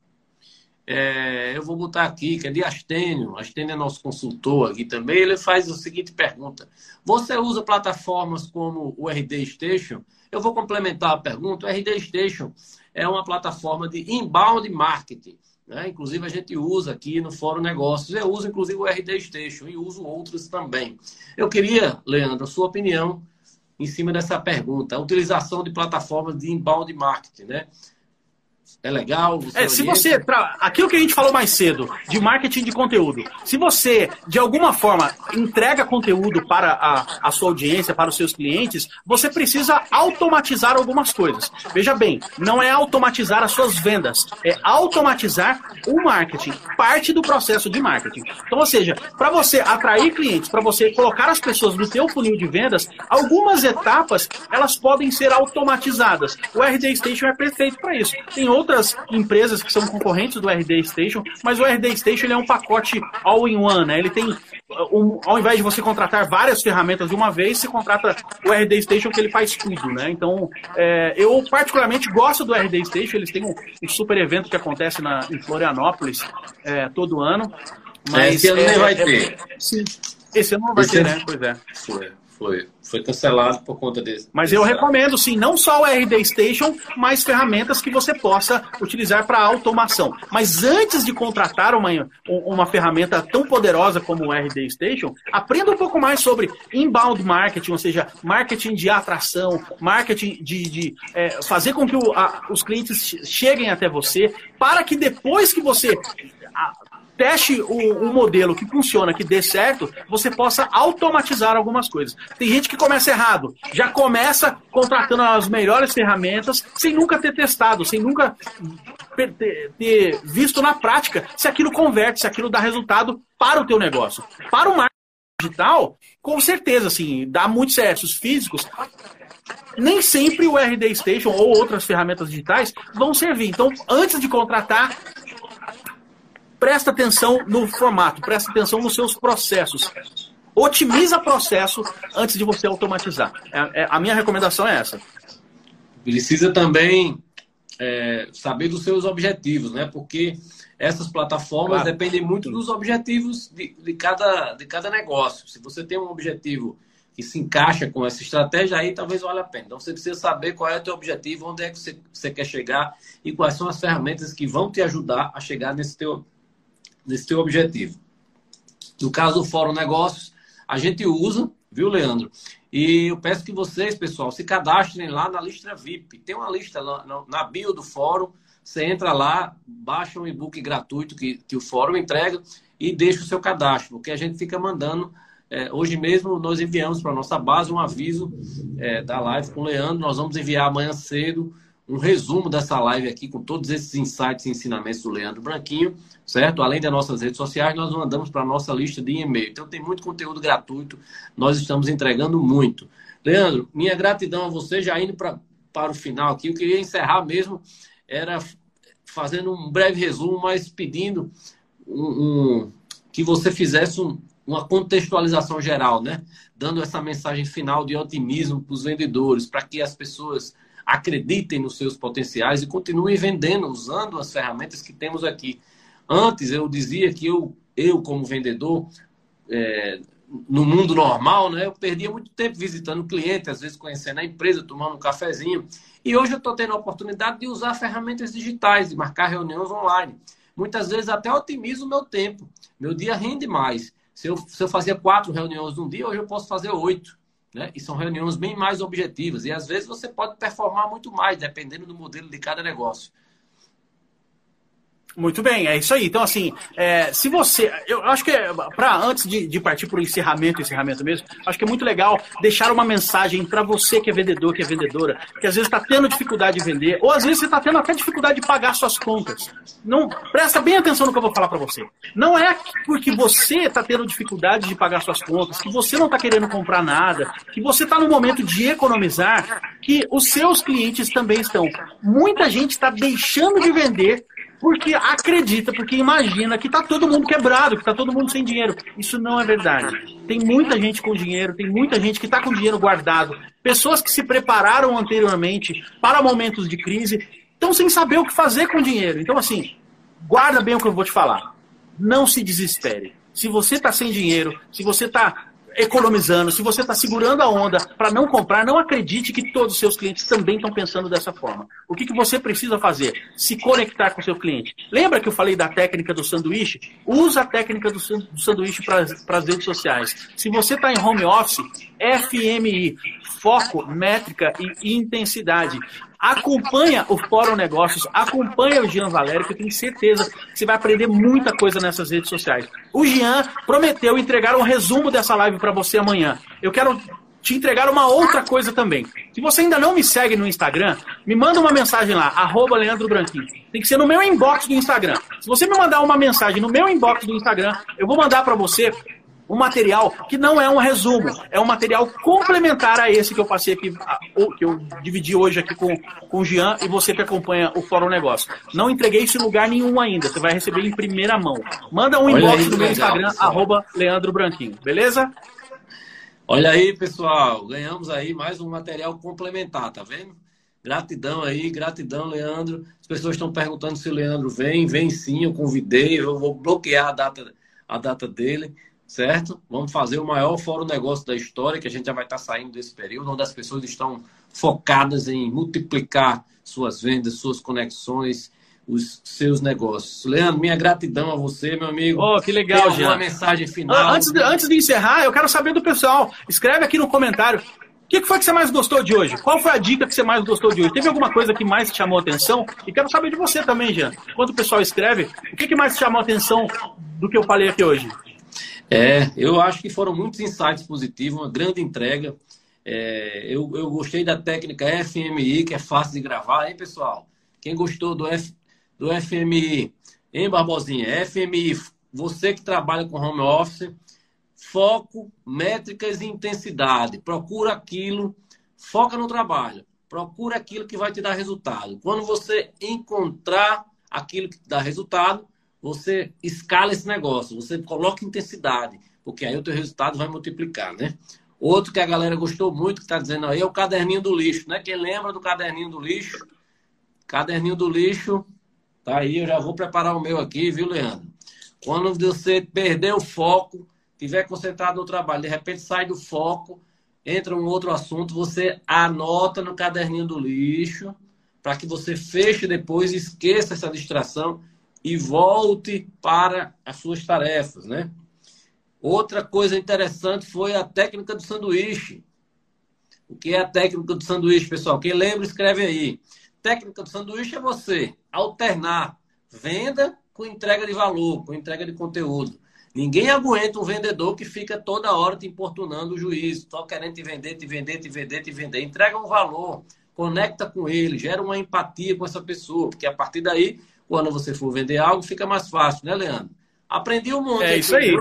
é, eu vou botar aqui, que é de Astênio. Astênio é nosso consultor aqui também. Ele faz a seguinte pergunta: Você usa plataformas como o RD Station? Eu vou complementar a pergunta. O RD Station é uma plataforma de inbound marketing. Né? Inclusive, a gente usa aqui no Fórum Negócios. Eu uso, inclusive, o RD Station e uso outros também. Eu queria, Leandro, a sua opinião em cima dessa pergunta. A utilização de plataformas de inbound marketing, né? É legal? É, se você. Pra, aquilo que a gente falou mais cedo, de marketing de conteúdo. Se você, de alguma forma, entrega conteúdo para a, a sua audiência, para os seus clientes, você precisa automatizar algumas coisas. Veja bem, não é automatizar as suas vendas, é automatizar o marketing, parte do processo de marketing. Então, ou seja, para você atrair clientes, para você colocar as pessoas no seu funil de vendas, algumas etapas elas podem ser automatizadas. O RD Station é perfeito para isso. Tem outras empresas que são concorrentes do RD Station, mas o RD Station é um pacote all-in-one, né? Ele tem, um, ao invés de você contratar várias ferramentas de uma vez, você contrata o RD Station que ele faz tudo, né? Então, é, eu particularmente gosto do RD Station, eles têm um, um super evento que acontece na, em Florianópolis é, todo ano. Mas esse ano é, nem vai é, ter. Esse ano não vai esse ter, né? Pois é. Foi. Foi, foi cancelado por conta desse. Mas eu recomendo, sim, não só o RD Station, mas ferramentas que você possa utilizar para automação. Mas antes de contratar uma, uma ferramenta tão poderosa como o RD Station, aprenda um pouco mais sobre inbound marketing, ou seja, marketing de atração, marketing de, de é, fazer com que o, a, os clientes cheguem até você, para que depois que você teste o, modelo que funciona, que dê certo, você possa automatizar algumas coisas. Tem gente que começa errado, já começa contratando as melhores ferramentas sem nunca ter testado, sem nunca ter, visto na prática se aquilo converte, se aquilo dá resultado para o teu negócio. Para o marketing digital, com certeza, assim, dá muito certo. Os físicos, nem sempre o RD Station ou outras ferramentas digitais vão servir. Então, antes de contratar, presta atenção no formato, presta atenção nos seus processos. Otimiza processo antes de você automatizar. É, é, a minha recomendação é essa. Precisa também é, saber dos seus objetivos, né? Porque essas plataformas claro. dependem muito dos objetivos de, de, cada, de cada negócio. Se você tem um objetivo que se encaixa com essa estratégia, aí talvez valha a pena. Então você precisa saber qual é o teu objetivo, onde é que você, você quer chegar e quais são as ferramentas que vão te ajudar a chegar nesse teu, nesse teu objetivo. No caso do Fórum Negócios, a gente usa, viu, Leandro? E eu peço que vocês, pessoal, se cadastrem lá na lista VIP. Tem uma lista na, bio do fórum. Você entra lá, baixa um e-book gratuito que, que o fórum entrega e deixa o seu cadastro, porque a gente fica mandando. É, hoje mesmo nós enviamos para a nossa base um aviso é, da live com o Leandro. Nós vamos enviar amanhã cedo um resumo dessa live aqui com todos esses insights e ensinamentos do Leandro Branquinho certo? Além das nossas redes sociais, nós mandamos para a nossa lista de e-mail. Então tem muito conteúdo gratuito, nós estamos entregando muito. Leandro, minha gratidão a você, já indo pra, para o final aqui, eu queria encerrar mesmo, era fazendo um breve resumo, mas pedindo um, um, que você fizesse um, uma contextualização geral, né? Dando essa mensagem final de otimismo para os vendedores, para que as pessoas acreditem nos seus potenciais e continuem vendendo, usando as ferramentas que temos aqui. Antes eu dizia que eu, eu como vendedor, é, no mundo normal, né, eu perdia muito tempo visitando cliente, às vezes conhecendo a empresa, tomando um cafezinho. E hoje eu estou tendo a oportunidade de usar ferramentas digitais, de marcar reuniões online. Muitas vezes até otimizo o meu tempo. Meu dia rende mais. Se eu, se eu fazia quatro reuniões num dia, hoje eu posso fazer oito. Né? E são reuniões bem mais objetivas. E às vezes você pode performar muito mais, dependendo do modelo de cada negócio. Muito bem, é isso aí. Então, assim, é, se você. Eu acho que, é, para antes de, de partir para o encerramento, encerramento mesmo, acho que é muito legal deixar uma mensagem para você que é vendedor, que é vendedora, que às vezes está tendo dificuldade de vender, ou às vezes você está tendo até dificuldade de pagar suas contas. Não, presta bem atenção no que eu vou falar para você. Não é porque você está tendo dificuldade de pagar suas contas, que você não está querendo comprar nada, que você está no momento de economizar, que os seus clientes também estão. Muita gente está deixando de vender porque acredita, porque imagina que está todo mundo quebrado, que está todo mundo sem dinheiro. Isso não é verdade. Tem muita gente com dinheiro, tem muita gente que está com dinheiro guardado. Pessoas que se prepararam anteriormente para momentos de crise estão sem saber o que fazer com o dinheiro. Então, assim, guarda bem o que eu vou te falar. Não se desespere. Se você está sem dinheiro, se você está economizando, se você está segurando a onda para não comprar, não acredite que todos os seus clientes também estão pensando dessa forma. O que, que você precisa fazer? Se conectar com o seu cliente. Lembra que eu falei da técnica do sanduíche? Usa a técnica do sanduíche para as redes sociais. Se você está em home office, FMI, foco, métrica e intensidade. acompanha o Fórum Negócios, acompanha o Jean Valério, que eu tenho certeza que você vai aprender muita coisa nessas redes sociais. O Jean prometeu entregar um resumo dessa live para você amanhã. Eu quero te entregar uma outra coisa também. Se você ainda não me segue no Instagram, me manda uma mensagem lá, arroba Leandro Branquinho. Tem que ser no meu inbox do Instagram. Se você me mandar uma mensagem no meu inbox do Instagram, eu vou mandar para você um material que não é um resumo, é um material complementar a esse que eu passei aqui, que eu dividi hoje aqui com, com o Jean e você que acompanha o Fórum Negócio. Não entreguei isso em lugar nenhum ainda, você vai receber em primeira mão. Manda um inbox no meu Instagram, arroba Leandro Branquinho, beleza? Olha aí, pessoal, ganhamos aí mais um material complementar, tá vendo? Gratidão aí, gratidão, Leandro. As pessoas estão perguntando se o Leandro vem. Vem sim, eu convidei, eu vou bloquear a data, a data dele, certo? Vamos fazer o maior fórum negócio da história, que a gente já vai estar saindo desse período, onde as pessoas estão focadas em multiplicar suas vendas, suas conexões, os seus negócios. Leandro, minha gratidão a você, meu amigo. Oh, que legal, Tem uma mensagem final. Antes de, antes de encerrar, eu quero saber do pessoal. Escreve aqui no comentário. O que foi que você mais gostou de hoje? Qual foi a dica que você mais gostou de hoje? Teve alguma coisa que mais te chamou a atenção? E quero saber de você também, Jean. Enquanto o pessoal escreve, o que, que mais te chamou a atenção do que eu falei aqui hoje? É, eu acho que foram muitos insights positivos, uma grande entrega. É, eu, eu gostei da técnica FMI, que é fácil de gravar, hein, pessoal? Quem gostou do, F, do FMI, hein, Barbosinha? FMI, você que trabalha com home office, foco, métricas e intensidade. Procura aquilo, foca no trabalho. Procura aquilo que vai te dar resultado. Quando você encontrar aquilo que dá resultado, você escala esse negócio, você coloca intensidade, porque aí o teu resultado vai multiplicar, né? Outro que a galera gostou muito, que está dizendo aí, é o caderninho do lixo, né? Quem lembra do caderninho do lixo? Caderninho do lixo Tá aí, eu já vou preparar o meu aqui, viu, Leandro? Quando você perder o foco, estiver concentrado no trabalho, de repente sai do foco, entra um outro assunto, você anota no caderninho do lixo, para que você feche depois, esqueça essa distração e volte para as suas tarefas, né? Outra coisa interessante foi a técnica do sanduíche. O que é a técnica do sanduíche, pessoal? Quem lembra, escreve aí técnica do sanduíche é você alternar venda com entrega de valor, com entrega de conteúdo. Ninguém aguenta um vendedor que fica toda hora te importunando o juiz, só querendo te vender, te vender, te vender, te vender. Entrega um valor, conecta com ele, gera uma empatia com essa pessoa, porque a partir daí, quando você for vender algo, fica mais fácil, né, Leandro? Aprendi um monte. É isso aí.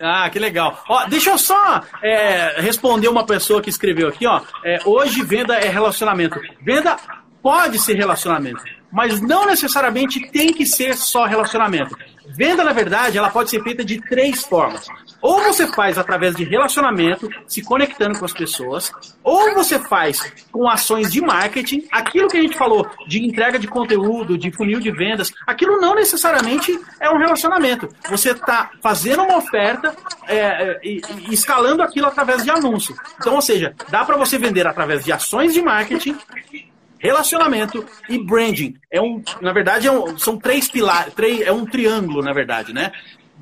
Ah, que legal. Ó, deixa eu só é, responder uma pessoa que escreveu aqui, ó. É, hoje venda é relacionamento. Venda pode ser relacionamento, mas não necessariamente tem que ser só relacionamento. Venda, na verdade, ela pode ser feita de três formas. Ou você faz através de relacionamento, se conectando com as pessoas, ou você faz com ações de marketing, aquilo que a gente falou de entrega de conteúdo, de funil de vendas, aquilo não necessariamente é um relacionamento. Você está fazendo uma oferta é, é, e, e escalando aquilo através de anúncio. Então, ou seja, dá para você vender através de ações de marketing, relacionamento e branding. É um, na verdade, é um, são três pilares, três, é um triângulo, na verdade, né?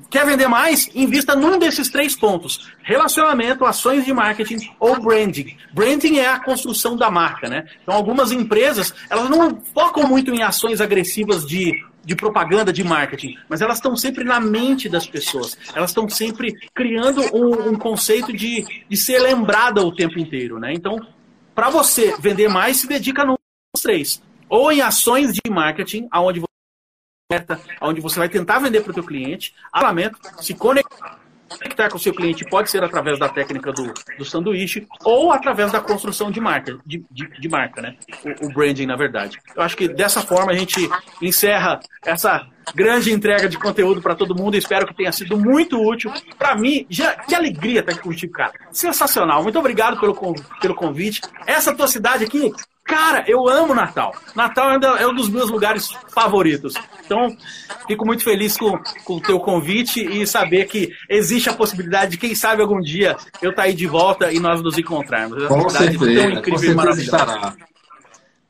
Quer vender mais? Invista num desses três pontos: relacionamento, ações de marketing ou branding. Branding é a construção da marca, né? Então, algumas empresas elas não focam muito em ações agressivas de, de propaganda, de marketing, mas elas estão sempre na mente das pessoas. Elas estão sempre criando um, um conceito de, de ser lembrada o tempo inteiro, né? Então, para você vender mais, se dedica três. Ou em ações de marketing, aonde você, onde você vai tentar vender para o teu cliente, alamento, se conectar com o seu cliente pode ser através da técnica do, do sanduíche ou através da construção de marca, de, de, de marca, né? O, o, branding, na verdade. Eu acho que dessa forma a gente encerra essa grande entrega de conteúdo para todo mundo. Espero que tenha sido muito útil. Para mim, já, que alegria estar aqui contigo, cara. Sensacional. Muito obrigado pelo, pelo convite. Essa tua cidade aqui, Cara, eu amo Natal. Natal é um dos meus lugares favoritos. Então, fico muito feliz com, com o teu convite e saber que existe a possibilidade de, quem sabe, algum dia eu estar tá aí de volta e nós nos encontrarmos. Com certeza, tão incrível com certeza estará.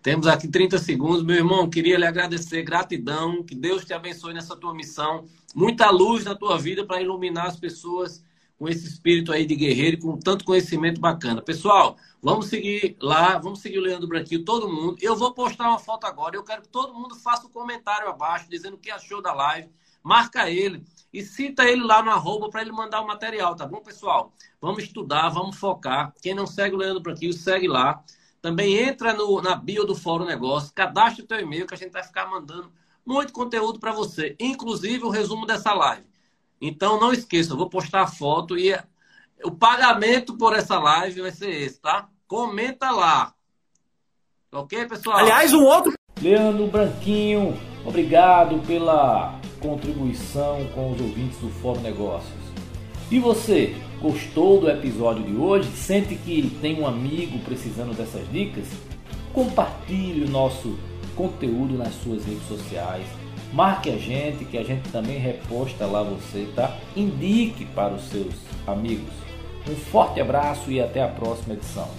Temos aqui 30 segundos. Meu irmão, queria lhe agradecer, gratidão, que Deus te abençoe nessa tua missão. Muita luz na tua vida para iluminar as pessoas com esse espírito aí de guerreiro e com tanto conhecimento bacana. Pessoal, vamos seguir lá, vamos seguir o Leandro Branquinho, todo mundo. Eu vou postar uma foto agora, eu quero que todo mundo faça um comentário abaixo dizendo o que achou da live. Marca ele e cita ele lá no arroba para ele mandar o material, tá bom, pessoal? Vamos estudar, vamos focar. Quem não segue o Leandro Branquinho, segue lá. Também entra no, na bio do Fórum Negócio, cadastre o teu e-mail que a gente vai ficar mandando muito conteúdo para você, inclusive o resumo dessa live. Então não esqueça, eu vou postar a foto e o pagamento por essa live vai ser esse, tá? Comenta lá. Ok, pessoal? Aliás, um outro. Leandro Branquinho, obrigado pela contribuição com os ouvintes do Fórum Negócios. E você, gostou do episódio de hoje? Sente que tem um amigo precisando dessas dicas? Compartilhe o nosso conteúdo nas suas redes sociais. Marque a gente, que a gente também reposta lá você, tá? Indique para os seus amigos. Um forte abraço e até a próxima edição.